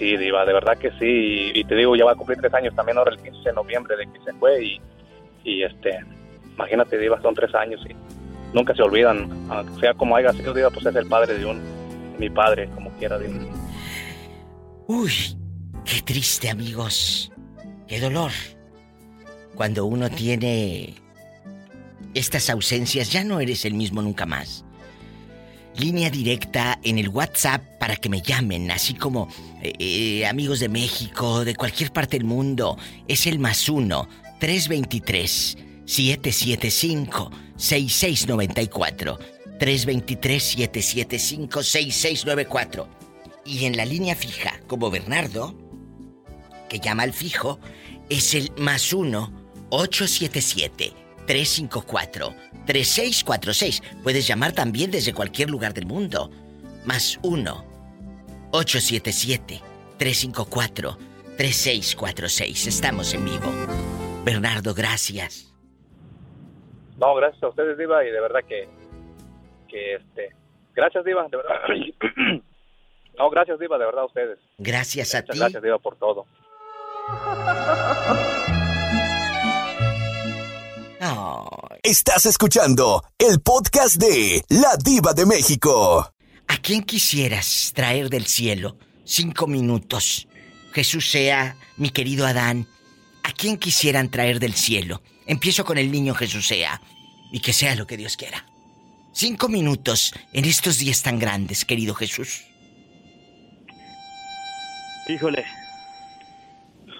Speaker 21: Sí, Diva, de verdad que sí. Y, te digo, ya va a cumplir tres años también ahora el 15 de noviembre de que se fue. Y, este, imagínate, Diva, son tres años y nunca se olvidan. Aunque sea como haya sido, Diva, pues es el padre de un, mi padre, como quiera, Diva.
Speaker 3: Uy, qué triste, amigos. Qué dolor. Cuando uno tiene estas ausencias, ya no eres el mismo nunca más. Línea directa en el WhatsApp para que me llamen, así como eh, eh, amigos de México, de cualquier parte del mundo. Es el más uno, 323-775-6694. 323-775-6694. Y en la línea fija, como Bernardo, que llama al fijo, es el más uno 877 354 3646. Puedes llamar también desde cualquier lugar del mundo. Más uno 877 354 3646. Estamos en vivo. Bernardo, gracias.
Speaker 21: No, gracias a ustedes, Diva, y de verdad que, que este, gracias, Diva, de verdad. no, gracias, Diva, de verdad a ustedes.
Speaker 3: Gracias a
Speaker 21: Muchas
Speaker 3: ti.
Speaker 21: gracias, Diva, por todo.
Speaker 1: Estás escuchando el podcast de La Diva de México.
Speaker 3: ¿A quién quisieras traer del cielo? Cinco minutos. Jesús sea, mi querido Adán. ¿A quién quisieran traer del cielo? Empiezo con el niño Jesús sea. Y que sea lo que Dios quiera. Cinco minutos en estos días tan grandes, querido Jesús.
Speaker 22: Híjole.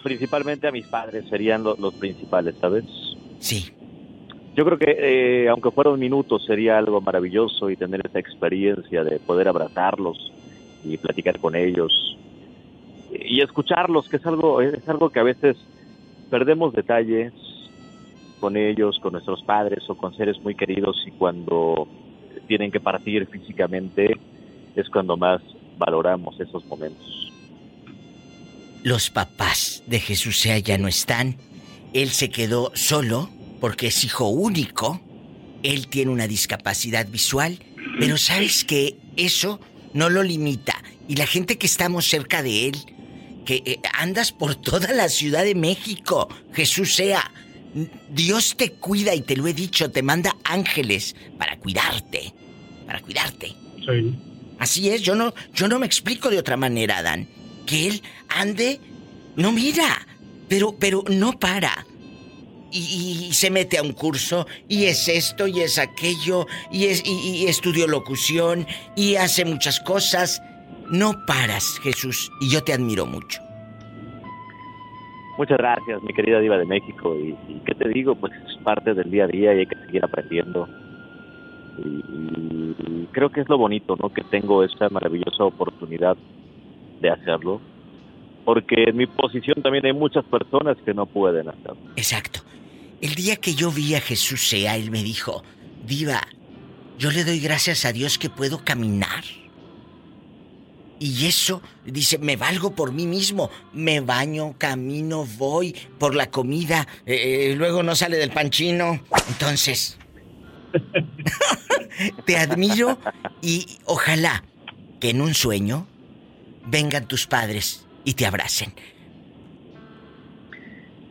Speaker 22: Principalmente a mis padres serían lo- los principales, ¿sabes?
Speaker 3: Sí.
Speaker 22: Yo creo que, eh, aunque fuera un minuto, sería algo maravilloso y tener esa experiencia de poder abrazarlos y platicar con ellos y escucharlos, que es algo, es algo que a veces perdemos detalles con ellos, con nuestros padres o con seres muy queridos y cuando tienen que partir físicamente es cuando más valoramos esos momentos.
Speaker 3: Los papás de Jesús ya no están. Él se quedó solo porque es hijo único. Él tiene una discapacidad visual. Pero sabes que eso no lo limita. Y la gente que estamos cerca de él, que eh, andas por toda la Ciudad de México, Jesús sea, Dios te cuida y te lo he dicho, te manda ángeles para cuidarte, para cuidarte.
Speaker 16: Sí.
Speaker 3: Así es, yo no, yo no me explico de otra manera, Adán. Que él ande, no mira, pero, pero no para. Y, y se mete a un curso, y es esto, y es aquello, y, es, y, y estudió locución, y hace muchas cosas. No paras, Jesús, y yo te admiro mucho.
Speaker 22: Muchas gracias, mi querida diva de México. Y, y qué te digo, pues es parte del día a día y hay que seguir aprendiendo. Y, y creo que es lo bonito, ¿no? Que tengo esta maravillosa oportunidad de hacerlo. Porque en mi posición también hay muchas personas que no pueden hacerlo.
Speaker 3: Exacto. El día que yo vi a Jesús Sea, él me dijo, Diva, yo le doy gracias a Dios que puedo caminar. Y eso, dice, me valgo por mí mismo. Me baño, camino, voy por la comida. eh, eh, luego no sale del pan chino. Entonces, te admiro y ojalá que en un sueño vengan tus padres y te abracen.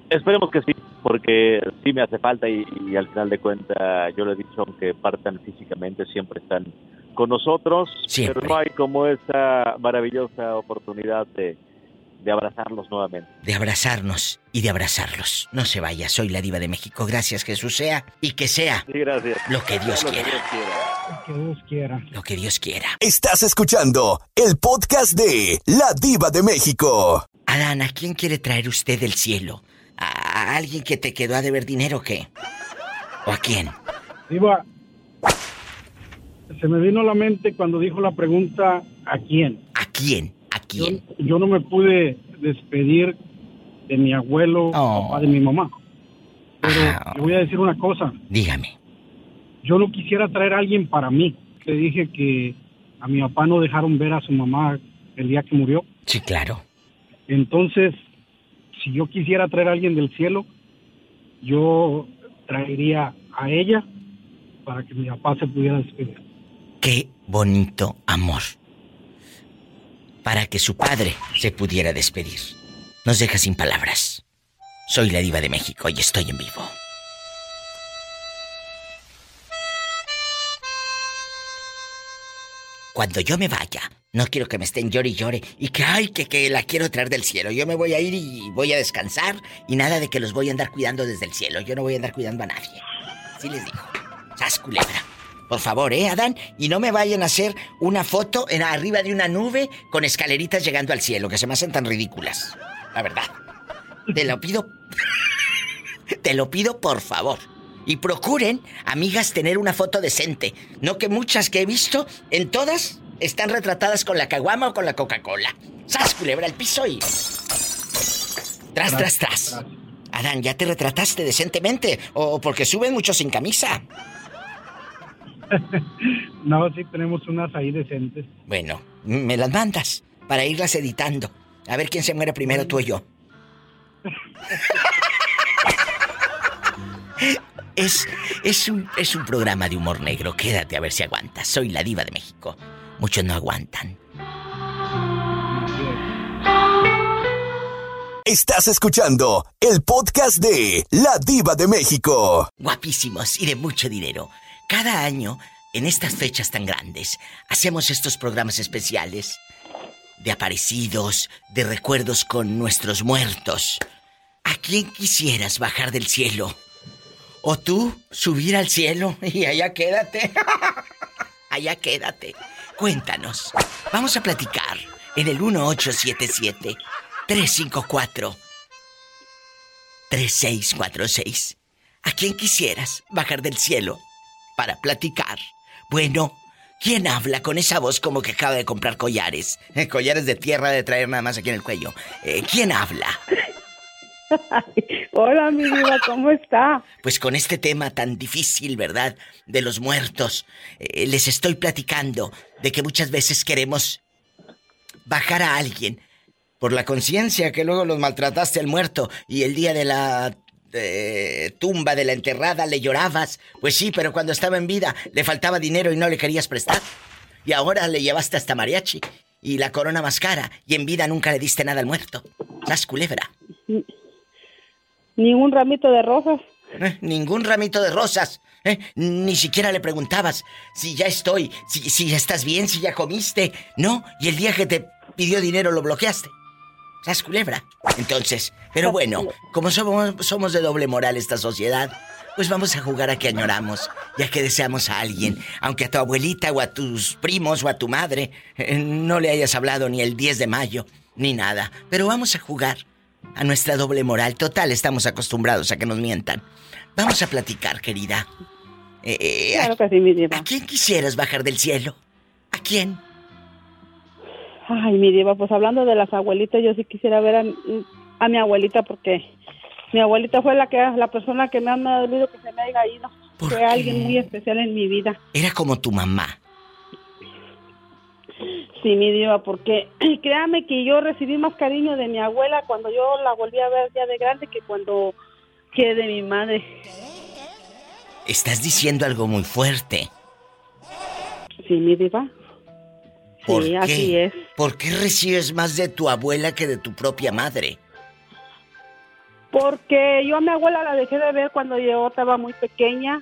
Speaker 22: Esperemos que sí, porque sí me hace falta y, y al final de cuentas, yo le he dicho, aunque partan físicamente, siempre están con nosotros,
Speaker 3: Siempre.
Speaker 22: pero no hay como esa maravillosa oportunidad de, de abrazarlos nuevamente.
Speaker 3: De abrazarnos y de abrazarlos. No se vaya, soy la diva de México. Gracias Jesús sea y que sea
Speaker 22: Sí, gracias.
Speaker 3: lo que Dios
Speaker 22: Lo que
Speaker 3: quiera.
Speaker 22: Dios quiera.
Speaker 16: Que Dios quiera.
Speaker 3: Lo que Dios quiera.
Speaker 1: Estás escuchando el podcast de La Diva de México.
Speaker 3: Adán, ¿a quién quiere traer usted del cielo? ¿A alguien que te quedó a deber dinero o qué? ¿O a quién?
Speaker 16: Diva, se me vino a la mente cuando dijo la pregunta ¿a quién?
Speaker 3: ¿A quién?
Speaker 16: Yo, yo no me pude despedir de mi abuelo, papá de mi mamá. Pero le voy a decir una cosa.
Speaker 3: Dígame.
Speaker 16: Yo no quisiera traer a alguien para mí. Le dije que a mi papá no dejaron ver a su mamá el día que murió.
Speaker 3: Sí, claro.
Speaker 16: Entonces, si yo quisiera traer a alguien del cielo, yo traería a ella para que mi papá se pudiera despedir.
Speaker 3: Qué bonito amor. Para que su padre se pudiera despedir. Nos deja sin palabras. Soy la diva de México y estoy en vivo. Cuando yo me vaya, no quiero que me estén llore y llore y que, ay, que, que la quiero traer del cielo. Yo me voy a ir y voy a descansar y nada de que los voy a andar cuidando desde el cielo. Yo no voy a andar cuidando a nadie. Así les digo. ¡Sas, culebra! Por favor, ¿eh, Adán? Y no me vayan a hacer una foto en arriba de una nube con escaleritas llegando al cielo, que se me hacen tan ridículas. La verdad. Te lo pido. Te lo pido, por favor. Y procuren, amigas, tener una foto decente. No que muchas que he visto, en todas, están retratadas con la caguama o con la Coca-Cola. ¡Sas, culebra al piso y... Tras, tras, tras. Adán, ¿ya te retrataste decentemente? ¿O porque suben mucho sin camisa?
Speaker 16: No, sí tenemos unas ahí decentes.
Speaker 3: Bueno, me las mandas para irlas editando. A ver quién se muere primero, tú o yo. Es, es, un, es un programa de humor negro. Quédate a ver si aguantas. Soy la diva de México. Muchos no aguantan.
Speaker 1: Estás escuchando el podcast de La Diva de México.
Speaker 3: Guapísimos y de mucho dinero. Cada año, en estas fechas tan grandes, hacemos estos programas especiales de aparecidos, de recuerdos con nuestros muertos. ¿A quién quisieras bajar del cielo? ¿O tú subir al cielo y allá quédate? allá quédate. Cuéntanos. Vamos a platicar en el 1877 354 3646. ¿A quién quisieras bajar del cielo para platicar? Bueno, ¿quién habla con esa voz como que acaba de comprar collares? Eh, collares de tierra de traer nada más aquí en el cuello. Eh, ¿Quién habla?
Speaker 17: Hola, mi vida, ¿cómo está?
Speaker 3: Pues con este tema tan difícil, ¿verdad? De los muertos. eh, les estoy platicando de que muchas veces queremos bajar a alguien por la conciencia que luego los maltrataste al muerto y el día de la eh, tumba, de la enterrada, le llorabas. Pues sí, pero cuando estaba en vida le faltaba dinero y no le querías prestar. Y ahora le llevaste hasta mariachi y la corona más cara y en vida nunca le diste nada al muerto. Las culebra.
Speaker 17: Ningún ramito de rosas.
Speaker 3: Eh, ningún ramito de rosas. ¿eh? Ni siquiera le preguntabas si ya estoy, si, si ya estás bien, si ya comiste. No, y el día que te pidió dinero lo bloqueaste. ¿Sabes, culebra? Entonces, pero bueno, como somos, somos de doble moral esta sociedad, pues vamos a jugar a que añoramos y a que deseamos a alguien, aunque a tu abuelita o a tus primos o a tu madre eh, no le hayas hablado ni el 10 de mayo, ni nada. Pero vamos a jugar a nuestra doble moral. Total, estamos acostumbrados a que nos mientan. Vamos a platicar, querida. Eh, eh,
Speaker 17: Claro que sí, mi diva.
Speaker 3: ¿A quién quisieras bajar del cielo? ¿A quién?
Speaker 17: Ay, mi diva, pues hablando de las abuelitas, yo sí quisiera ver a, a mi abuelita porque mi abuelita fue la que la persona que me ha me ha dolido que se me haya ido. Fue alguien muy especial en mi vida.
Speaker 3: Era como tu mamá.
Speaker 17: Sí, mi diva, porque créame que yo recibí más cariño de mi abuela cuando yo la volví a ver ya de grande que cuando que de mi madre.
Speaker 3: Estás diciendo algo muy fuerte.
Speaker 17: Sí, mi diva.
Speaker 3: ¿Por
Speaker 17: Sí,
Speaker 3: qué?
Speaker 17: así es.
Speaker 3: ¿Por qué recibes más de tu abuela que de tu propia madre?
Speaker 17: Porque yo a mi abuela la dejé de ver cuando yo estaba muy pequeña,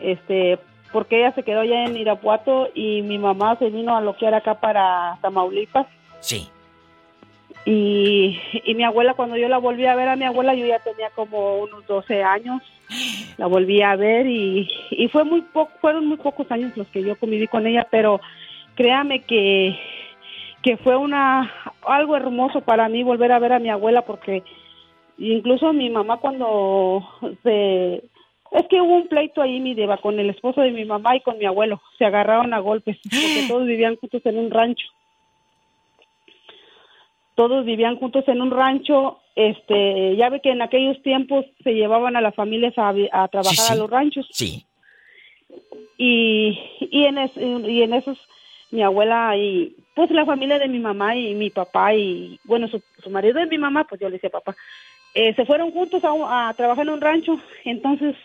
Speaker 17: este, porque ella se quedó allá en Irapuato y mi mamá se vino a lo que era acá para Tamaulipas.
Speaker 3: Sí.
Speaker 17: Y, y mi abuela, cuando yo la volví a ver a mi abuela, yo ya tenía como unos 12 años. La volví a ver y, y fue muy po- fueron muy pocos años los que yo conviví con ella, pero créame que, que fue una algo hermoso para mí volver a ver a mi abuela porque incluso mi mamá cuando se es que hubo un pleito ahí mi diva con el esposo de mi mamá y con mi abuelo se agarraron a golpes porque todos vivían juntos en un rancho todos vivían juntos en un rancho este ya ve que en aquellos tiempos se llevaban a las familias a, trabajar
Speaker 3: Sí, sí.
Speaker 17: a los ranchos
Speaker 3: Sí.
Speaker 17: y y en es- y en esos mi abuela y pues la familia de mi mamá y mi papá y bueno su, su marido de mi mamá pues yo le decía papá eh, se fueron juntos a, a trabajar en un rancho entonces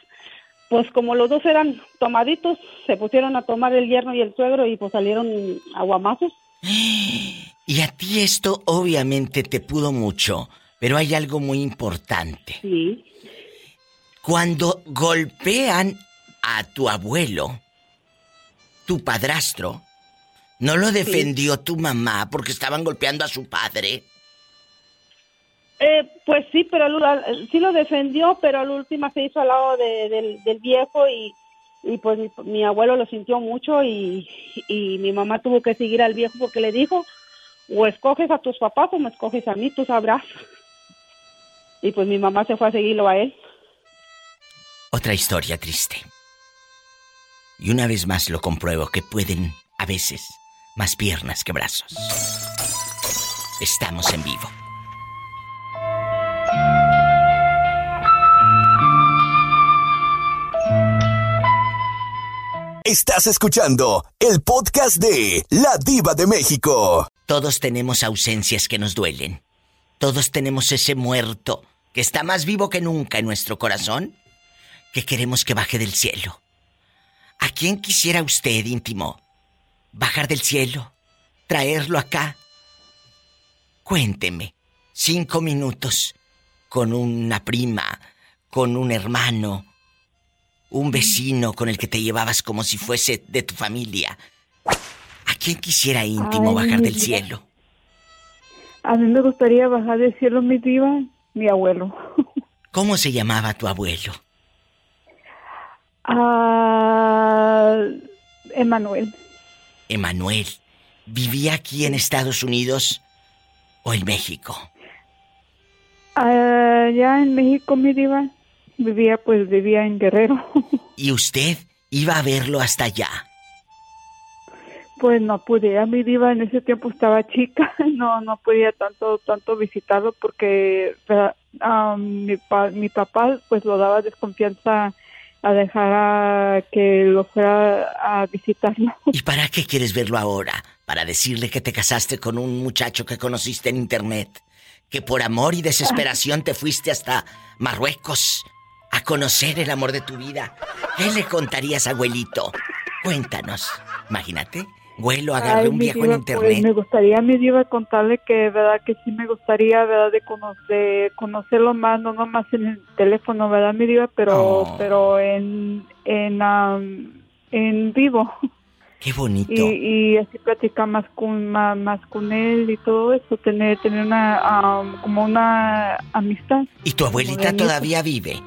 Speaker 17: pues como los dos eran tomaditos se pusieron a tomar el yerno y el suegro y pues salieron aguamazos
Speaker 3: Y a ti esto obviamente te pudo mucho, pero hay algo muy importante.
Speaker 17: Sí.
Speaker 3: Cuando golpean a tu abuelo, tu padrastro, ¿no lo defendió tu mamá porque estaban golpeando a su padre?
Speaker 17: Eh, pues sí, pero al- al- sí lo defendió, pero a la última se hizo al lado de- del, del viejo y, y pues mi, mi abuelo lo sintió mucho y, y mi mamá tuvo que seguir al viejo porque le dijo, o escoges a tus papás o me escoges a mí, tú sabrás. Y pues mi mamá se fue a seguirlo a él.
Speaker 3: Otra historia triste. Y una vez más lo compruebo que pueden, a veces, más piernas que brazos. Estamos en vivo.
Speaker 1: Estás escuchando el podcast de La Diva de México.
Speaker 3: Todos tenemos ausencias que nos duelen. Todos tenemos ese muerto que está más vivo que nunca en nuestro corazón, que queremos que baje del cielo. ¿A quién quisiera usted, íntimo? ¿Bajar del cielo? ¿Traerlo acá? Cuénteme. Cinco minutos con una prima, con un hermano, un vecino con el que te llevabas como si fuese de tu familia. ¿A quién quisiera íntimo
Speaker 12: Ay,
Speaker 3: bajar del cielo?
Speaker 12: A mí me gustaría bajar del cielo, mi diva, mi abuelo.
Speaker 3: ¿Cómo se llamaba tu abuelo?
Speaker 12: Ah, Emanuel.
Speaker 3: Emanuel. ¿Vivía aquí en Estados Unidos o en México?
Speaker 12: Allá en México, mi diva, vivía, pues vivía en Guerrero.
Speaker 3: ¿Y usted iba a verlo hasta allá?
Speaker 12: Pues no pude, a mi diva en ese tiempo estaba chica, no no podía tanto tanto visitarlo porque ah, ah, mi, pa- mi papá pues lo daba desconfianza a dejar a que lo fuera a visitarlo.
Speaker 3: ¿Y para qué quieres verlo ahora? ¿Para decirle que te casaste con un muchacho que conociste en internet? ¿Que por amor y desesperación te fuiste hasta Marruecos a conocer el amor de tu vida? ¿Qué le contarías, abuelito? Cuéntanos. Imagínate, Vuelo, agarré
Speaker 17: Ay,
Speaker 3: un viejo en
Speaker 17: diva,
Speaker 3: internet.
Speaker 17: Pues me gustaría, mi diva, contarle que, verdad, que sí me gustaría, verdad, de, cono- de conocerlo más, no nomás en el teléfono, verdad, mi diva, pero,
Speaker 3: Oh.
Speaker 17: pero en, en, am, en vivo.
Speaker 3: Qué bonito.
Speaker 17: Y, y así platicar más con, más, más con él y todo eso, tener, tener una, am, como una amistad.
Speaker 3: ¿Y tu abuelita todavía vive?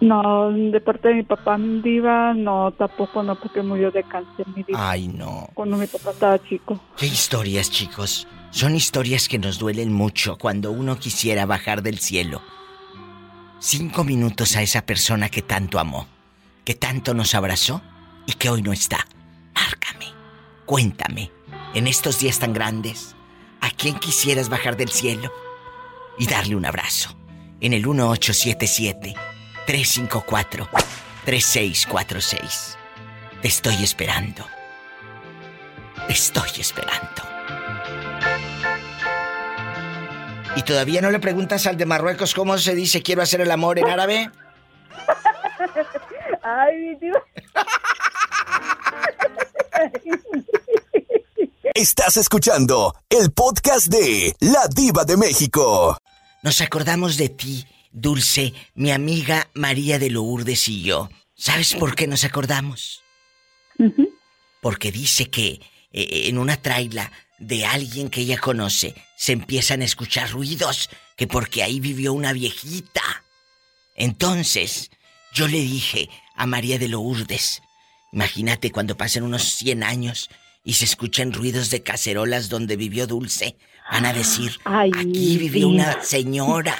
Speaker 17: No, de parte de mi papá, diva, no, tampoco, no, porque murió de cáncer, mi diva.
Speaker 3: Ay, no.
Speaker 17: Cuando mi papá estaba chico.
Speaker 3: Qué historias, chicos. Son historias que nos duelen mucho cuando uno quisiera bajar del cielo. Cinco minutos a esa persona que tanto amó, que tanto nos abrazó y que hoy no está. Márcame, cuéntame, en estos días tan grandes, ¿a quién quisieras bajar del cielo y darle un abrazo? En el 1877-354-3646. Te estoy esperando. Te estoy esperando. ¿Y todavía no le preguntas al de Marruecos cómo se dice quiero hacer el amor en árabe?
Speaker 17: Ay, mi diva.
Speaker 1: Estás escuchando el podcast de La Diva de México.
Speaker 3: Nos acordamos de ti, Dulce, mi amiga María de Lourdes y yo. ¿Sabes por qué nos acordamos? Porque dice que eh, en una traila de alguien que ella conoce se empiezan a escuchar ruidos, que porque ahí vivió una viejita. Entonces, yo le dije a María de Lourdes, imagínate cuando pasen unos 100 años y se escuchen ruidos de cacerolas donde vivió Dulce, van a decir,
Speaker 17: Ay,
Speaker 3: aquí vivió una señora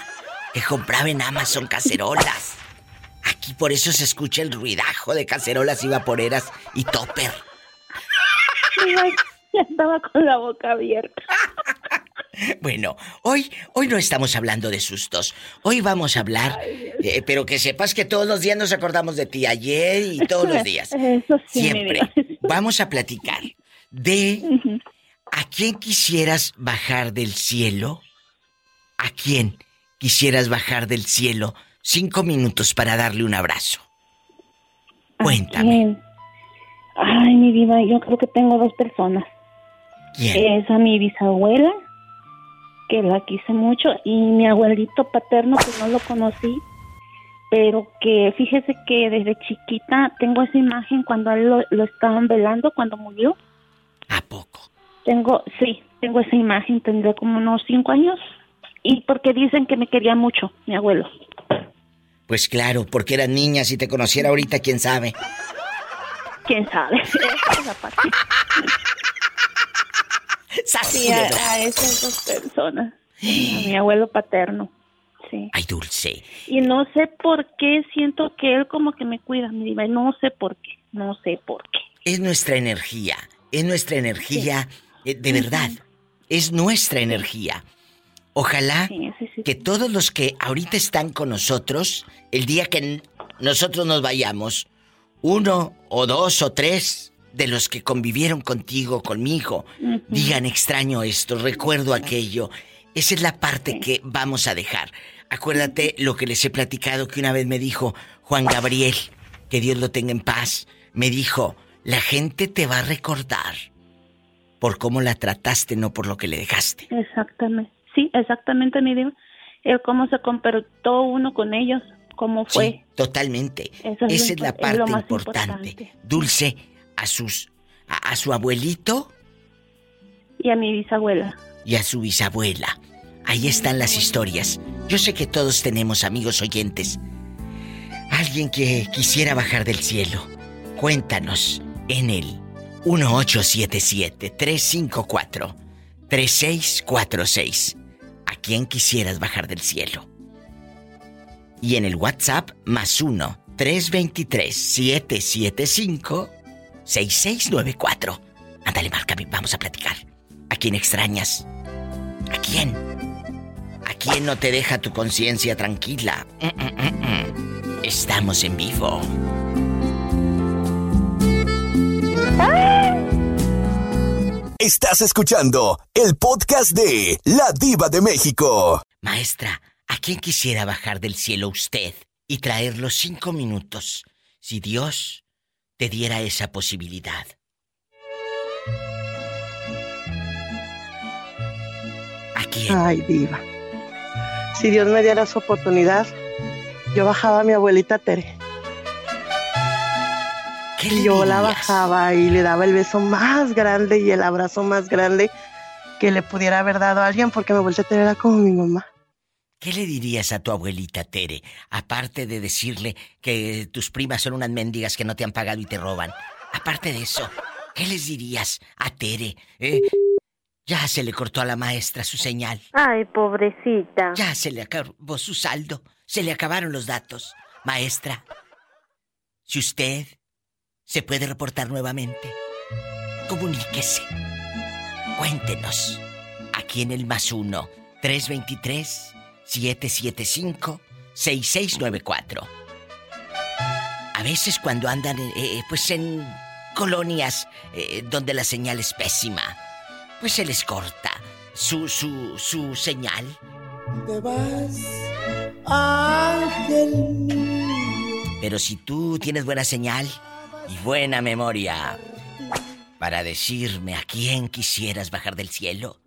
Speaker 3: que compraba en Amazon cacerolas. Aquí por eso se escucha el ruidajo de cacerolas y vaporeras y topper.
Speaker 17: Ya estaba con la boca abierta.
Speaker 3: Bueno, hoy, hoy no estamos hablando de sustos. Hoy vamos a hablar, eh, pero que sepas que todos los días nos acordamos de ti, ayer y todos los días.
Speaker 17: Eso sí,
Speaker 3: Siempre. Vamos a platicar de a quién quisieras bajar del cielo. ¿A quién quisieras bajar del cielo? Cinco minutos para darle un abrazo. Cuéntame.
Speaker 23: Ay, mi diva, yo creo que tengo dos personas.
Speaker 3: ¿Quién?
Speaker 23: Es a mi bisabuela, que la quise mucho, y mi abuelito paterno, que no lo conocí, pero que fíjese que desde chiquita tengo esa imagen cuando él lo, lo estaban velando, cuando murió.
Speaker 3: ¿A poco?
Speaker 23: Tengo, sí, tengo esa imagen, tendré como unos cinco años. Y porque dicen que me quería mucho, mi abuelo.
Speaker 3: Pues claro, porque eras niña, si te conociera ahorita, quién sabe.
Speaker 23: ¿Quién sabe? Sí, a, a esas dos personas. A mi abuelo paterno. Sí.
Speaker 3: Ay, Dulce.
Speaker 23: Y no sé por qué siento que él como que me cuida, mi diva. No sé por qué. No sé por qué.
Speaker 3: Es nuestra energía, es nuestra energía, eh, de verdad, es nuestra energía. Ojalá que todos los que ahorita están con nosotros, el día que nosotros nos vayamos, uno o dos o tres de los que convivieron contigo, conmigo, digan extraño esto, recuerdo aquello. Esa es la parte que vamos a dejar. Acuérdate lo que les he platicado que una vez me dijo Juan Gabriel, que Dios lo tenga en paz, me dijo, la gente te va a recordar por cómo la trataste, no por lo que le dejaste.
Speaker 23: Exactamente. Sí, exactamente, mi diva. El cómo se comportó uno con ellos, cómo fue.
Speaker 3: Sí, totalmente.
Speaker 23: Eso es
Speaker 3: Esa es la
Speaker 23: es
Speaker 3: parte importante.
Speaker 23: importante.
Speaker 3: Dulce, a sus a, a su abuelito
Speaker 23: Y a mi bisabuela.
Speaker 3: y a su bisabuela. Ahí están las historias. Yo sé que todos tenemos amigos oyentes. Alguien que quisiera bajar del cielo. Cuéntanos en el 1877-354-3646. ¿A quién quisieras bajar del cielo? Y en el WhatsApp más 1-323-775-6694. Ándale, márcame, vamos a platicar. ¿A quién extrañas? ¿A quién? ¿A quién no te deja tu conciencia tranquila? Mm, mm, mm. Estamos en vivo.
Speaker 1: Estás escuchando el podcast de La Diva de México.
Speaker 3: Maestra, ¿a quién quisiera bajar del cielo usted y traerlo cinco minutos si Dios te diera esa posibilidad? ¿A quién?
Speaker 24: Ay, diva. Si Dios me diera su oportunidad, yo bajaba a mi abuelita Tere.
Speaker 3: ¿Qué
Speaker 24: yo la bajaba y le daba el beso más grande y el abrazo más grande que le pudiera haber dado a alguien porque mi abuelita Tere era como mi mamá.
Speaker 3: ¿Qué le dirías a tu abuelita Tere? Aparte de decirle que tus primas son unas mendigas que no te han pagado y te roban. Aparte de eso, ¿qué les dirías a Tere? Eh, ya se le cortó a la maestra su señal.
Speaker 5: Ay, pobrecita.
Speaker 3: Ya se le acabó su saldo. Se le acabaron los datos. Maestra, si usted se puede reportar nuevamente, comuníquese. Cuéntenos. Aquí en el más uno, 323 775-6694. A veces cuando andan eh, eh, pues en colonias eh, donde la señal es pésima, pues se les corta su, su, su señal.
Speaker 2: Te vas, ángel.
Speaker 3: Pero si tú tienes buena señal y buena memoria para decirme a quién quisieras bajar del cielo,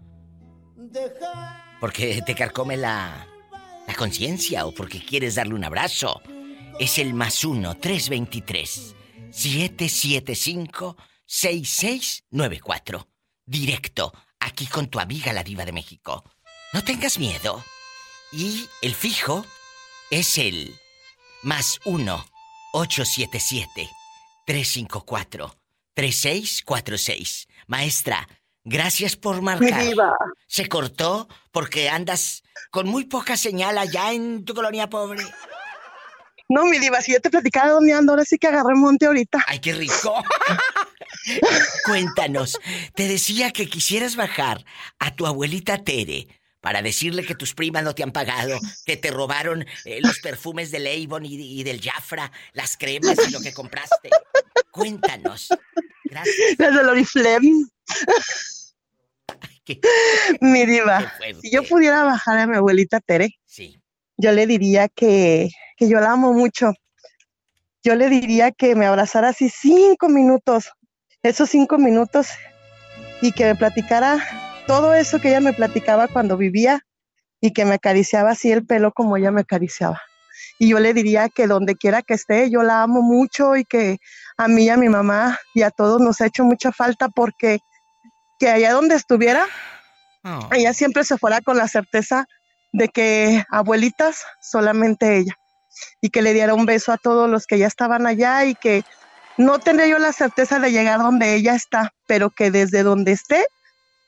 Speaker 3: porque te carcome la, la conciencia o porque quieres darle un abrazo. Es el más uno, 323 775 6694. Directo, aquí con tu amiga la diva de México. No tengas miedo. Y el fijo es el más uno, 877 354 3646. Maestra, Gracias por marcar. Se cortó porque andas con muy poca señal allá en tu colonia pobre.
Speaker 24: No, mi diva, si yo te platicaba dónde ando, ahora sí que agarré monte ahorita.
Speaker 3: ¡Ay, qué rico! Cuéntanos, te decía que quisieras bajar a tu abuelita Tere para decirle que tus primas no te han pagado, que te robaron eh, los perfumes del Avon y, del Jafra, las cremas y lo que compraste. Cuéntanos. Gracias.
Speaker 24: Las Oriflame. Mi diva, si yo pudiera bajar a mi abuelita Tere, yo le diría que, que yo la amo mucho. Yo le diría que me abrazara así cinco minutos, esos cinco minutos, y que me platicara todo eso que ella me platicaba cuando vivía y que me acariciaba así el pelo como ella me acariciaba. Y yo le diría que donde quiera que esté, yo la amo mucho y que a mí y a mi mamá y a todos nos ha hecho mucha falta porque que allá donde estuviera, oh. ella siempre se fuera con la certeza de que abuelitas, solamente ella. Y que le diera un beso a todos los que ya estaban allá y que no tendría yo la certeza de llegar donde ella está, pero que desde donde esté,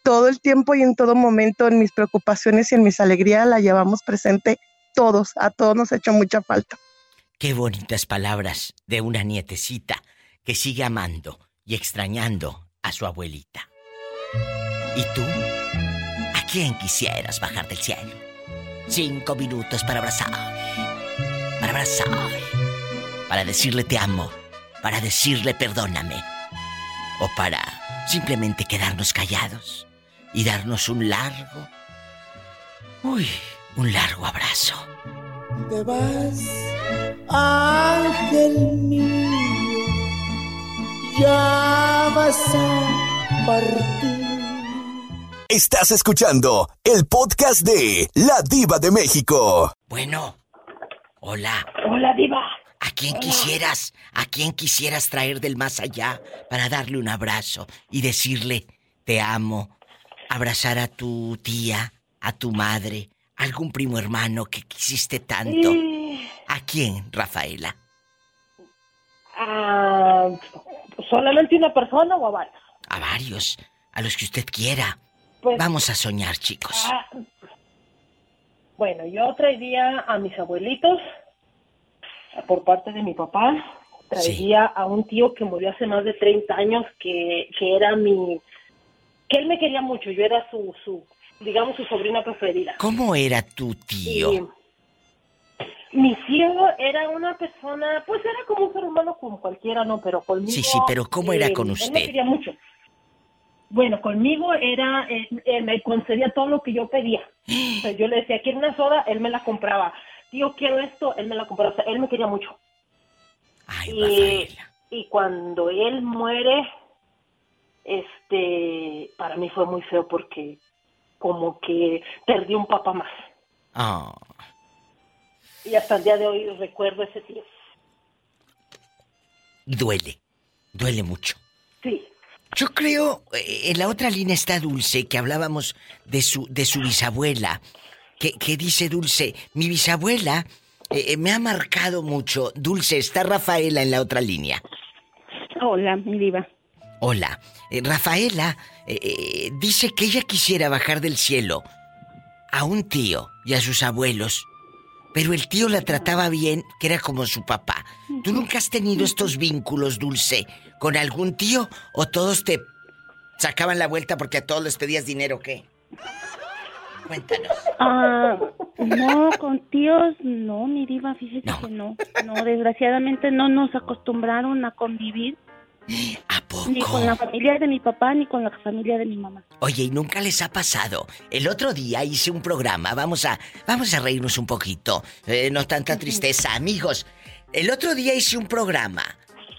Speaker 24: todo el tiempo y en todo momento, en mis preocupaciones y en mis alegrías, la llevamos presente todos. A todos nos ha hecho mucha falta.
Speaker 3: Qué bonitas palabras de una nietecita que sigue amando y extrañando a su abuelita. ¿Y tú? ¿A quién quisieras bajar del cielo? Cinco minutos para abrazar. Para abrazar. Para decirle te amo. Para decirle perdóname. O para simplemente quedarnos callados y darnos un largo... Uy, un largo abrazo.
Speaker 2: Te vas, ángel mío. Ya vas a
Speaker 1: Estás escuchando el podcast de La Diva de México.
Speaker 3: Bueno, hola.
Speaker 25: Hola, Diva.
Speaker 3: ¿A quién quisieras, a quién quisieras traer del más allá para darle un abrazo y decirle te amo? Abrazar a tu tía, a tu madre, algún primo hermano que quisiste tanto. ¿A quién, Rafaela?
Speaker 25: Ah, ¿Solamente una persona o a varios?
Speaker 3: A varios, a los que usted quiera. Pues, Vamos a soñar, chicos. Ah,
Speaker 25: bueno, yo traería a mis abuelitos por parte de mi papá. Traería a un tío que murió hace más de 30 años, que, que era mi... que él me quería mucho, yo era su, su digamos, su sobrina preferida.
Speaker 3: ¿Cómo era tu tío?
Speaker 25: mi tío era una persona, pues era como un ser humano como cualquiera, ¿no? Pero conmigo...
Speaker 3: Sí, sí, pero ¿cómo era con usted?
Speaker 25: Él me quería mucho. Bueno, conmigo era, eh, él, me concedía todo lo que yo pedía. yo le decía, quiero una soda, él me la compraba. Tío, quiero esto, él me la compraba. O sea, él me quería mucho.
Speaker 3: Ay, y,
Speaker 25: y cuando él muere, este, para mí fue muy feo porque como que perdí un papá más.
Speaker 3: Ah.
Speaker 25: Y hasta el día de hoy recuerdo ese tío.
Speaker 3: Duele, duele mucho.
Speaker 25: Sí.
Speaker 3: Yo creo, eh, en la otra línea está Dulce, que hablábamos de su, de su bisabuela, que, que dice Dulce, mi bisabuela eh, eh, me ha marcado mucho. Dulce, está Rafaela en la otra línea.
Speaker 23: Hola, mi diva.
Speaker 3: Hola. Rafaela dice que ella quisiera bajar del cielo a un tío y a sus abuelos, pero el tío la trataba bien, que era como su papá. ¿Tú nunca has tenido estos vínculos, Dulce, con algún tío o todos te sacaban la vuelta porque a todos les pedías dinero, qué? Cuéntanos.
Speaker 23: Ah, no, con tíos no, mi diva, fíjese que no. No, desgraciadamente no nos acostumbraron a convivir. Ni con la familia de mi papá ni con la familia de mi mamá.
Speaker 3: Oye, ¿y nunca les ha pasado? El otro día hice un programa, vamos a, vamos a reírnos un poquito, eh, no tanta tristeza, amigos. El otro día hice un programa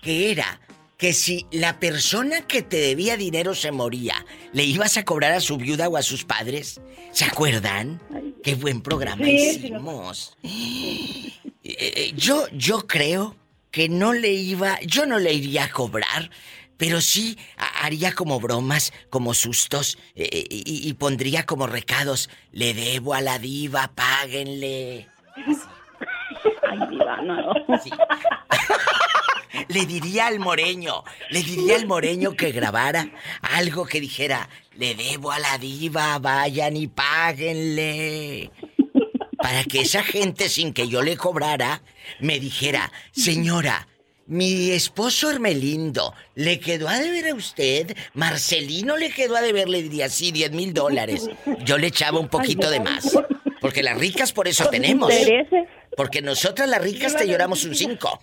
Speaker 3: que era que si la persona que te debía dinero se moría, ¿le ibas a cobrar a su viuda o a sus padres? ¿Se acuerdan? Qué buen programa hicimos. Eh, eh, yo, yo creo que no le iba, yo no le iría a cobrar, pero sí haría como bromas, como sustos eh, y, pondría como recados. Le debo a la diva, páguenle.
Speaker 23: Ay, diva, no.
Speaker 3: le diría al moreño, le diría al moreño que grabara algo que dijera, le debo a la diva, vayan y páguenle. Para que esa gente, sin que yo le cobrara, me dijera, señora, mi esposo Hermelindo, ¿le quedó a deber a usted? Marcelino le quedó a deber, le diría, sí, 10 mil dólares. Yo le echaba un poquito de más. Porque las ricas por eso tenemos. Porque nosotras las ricas te lloramos un 5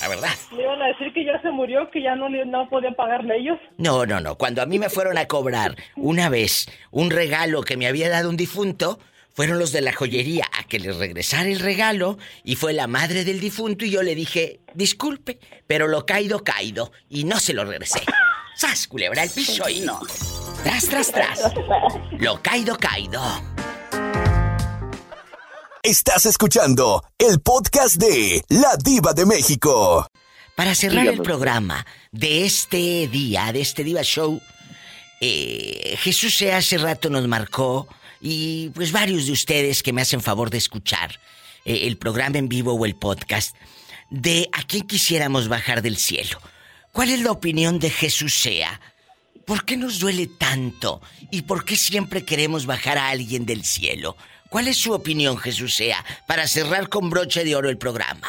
Speaker 3: la verdad.
Speaker 25: ¿Me iban a decir que ya se murió, que ya no, no podían pagarle ellos?
Speaker 3: No, no, no. Cuando a mí me fueron a cobrar una vez un regalo que me había dado un difunto, fueron los de la joyería a que les regresara el regalo y fue la madre del difunto y yo le dije, disculpe, pero lo caído, caído. Y no se lo regresé. ¡Sas, culebra el piso y no! Tras, tras, tras. Lo caído, caído.
Speaker 1: Estás escuchando el podcast de La Diva de México.
Speaker 3: Para cerrar el programa de este día, de este Diva Show, eh, Jesús se hace rato nos marcó y pues varios de ustedes que me hacen favor de escuchar eh, el programa en vivo o el podcast, de a quién quisiéramos bajar del cielo. ¿Cuál es la opinión de Jesús sea? ¿Por qué nos duele tanto? ¿Y por qué siempre queremos bajar a alguien del cielo? ¿Cuál es su opinión, Jesús Sea, para cerrar con broche de oro el programa?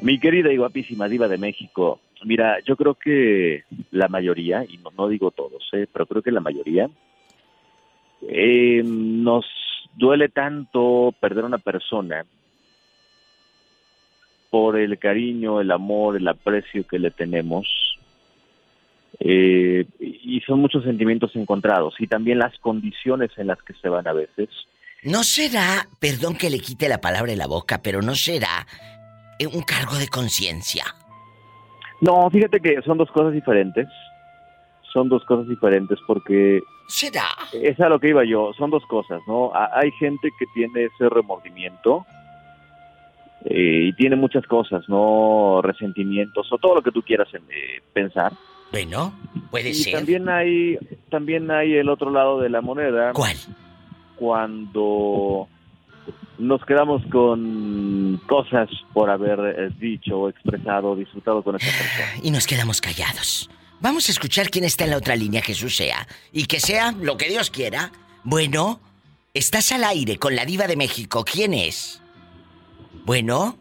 Speaker 22: Mi querida y guapísima diva de México, mira, yo creo que la mayoría, y no, digo todos, eh, pero creo que la mayoría, eh, nos duele tanto perder a una persona por el cariño, el amor, el aprecio que le tenemos. Eh, y son muchos sentimientos encontrados y también las condiciones en las que se van a veces.
Speaker 3: ¿No será, perdón que le quite la palabra de la boca, pero no será eh, un cargo de conciencia?
Speaker 22: No, fíjate que son dos cosas diferentes. Son dos cosas diferentes porque...
Speaker 3: ¿Será?
Speaker 22: Es a lo que iba yo. Son dos cosas, ¿no? Hay gente que tiene ese remordimiento eh, y tiene muchas cosas, ¿no? Resentimientos o todo lo que tú quieras eh, pensar.
Speaker 3: Bueno, puede
Speaker 22: y También hay, también hay el otro lado de la moneda.
Speaker 3: ¿Cuál?
Speaker 22: cuando nos quedamos con cosas por haber eh, dicho, expresado, disfrutado con esa persona.
Speaker 3: Y nos quedamos callados. Vamos a escuchar quién está en la otra línea, Jesús sea. Y que sea lo que Dios quiera. Bueno, estás al aire con la diva de México. ¿Quién es? Bueno.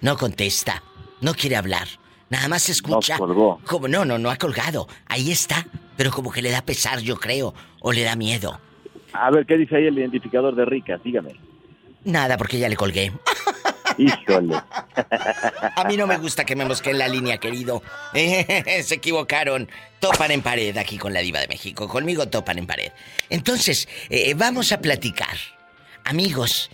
Speaker 3: No contesta. No quiere hablar. Nada más escucha.
Speaker 22: No colgó.
Speaker 3: Como no, no, no ha colgado. Ahí está. Pero como que le da pesar, yo creo. O le da miedo.
Speaker 22: A ver, ¿qué dice ahí el identificador de ricas? Dígame.
Speaker 3: Nada, porque ya le colgué.
Speaker 22: Híjole.
Speaker 3: A mí no me gusta que me mosqueen la línea, querido. se equivocaron. Topan en pared aquí con la diva de México. Conmigo topan en pared. Entonces, eh, vamos a platicar. Amigos,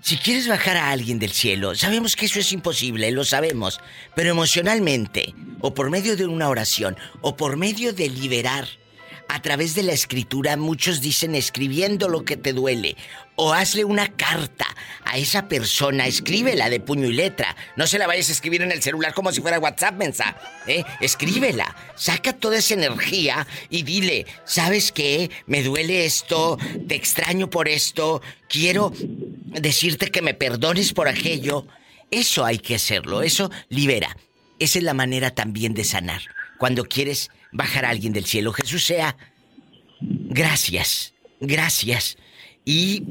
Speaker 3: si quieres bajar a alguien del cielo, sabemos que eso es imposible, lo sabemos, pero emocionalmente, o por medio de una oración, o por medio de liberar a través de la escritura, muchos dicen escribiendo lo que te duele. O hazle una carta a esa persona, escríbela de puño y letra. No se la vayas a escribir en el celular como si fuera WhatsApp, mensa. ¿eh? Escríbela, saca toda esa energía y dile, ¿sabes qué? Me duele esto, te extraño por esto, quiero decirte que me perdones por aquello. Eso hay que hacerlo, eso libera. Esa es la manera también de sanar. Cuando quieres bajar a alguien del cielo. Jesús sea, gracias, gracias. Y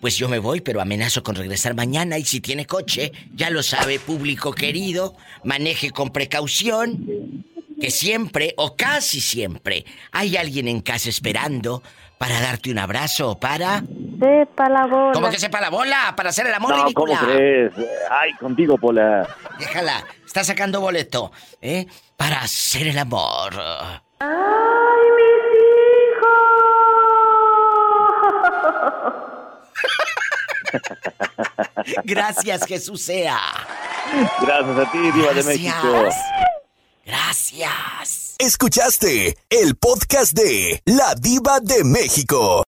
Speaker 3: pues yo me voy, pero amenazo con regresar mañana. Y si tiene coche, ya lo sabe, público querido, maneje con precaución. Que siempre, o casi siempre, hay alguien en casa esperando para darte un abrazo o para.
Speaker 5: Sepa la bola.
Speaker 3: ¿Cómo que sepa la bola? Para hacer el amor,
Speaker 22: no, ¿cómo crees? Ay, contigo, Pola.
Speaker 3: Déjala, está sacando boleto, ¿eh? Para hacer el amor.
Speaker 5: ¡Ay, mis
Speaker 3: hijos! Gracias, Jesús sea.
Speaker 22: Gracias a ti, Diva de México.
Speaker 3: Gracias.
Speaker 1: Escuchaste el podcast de La Diva de México.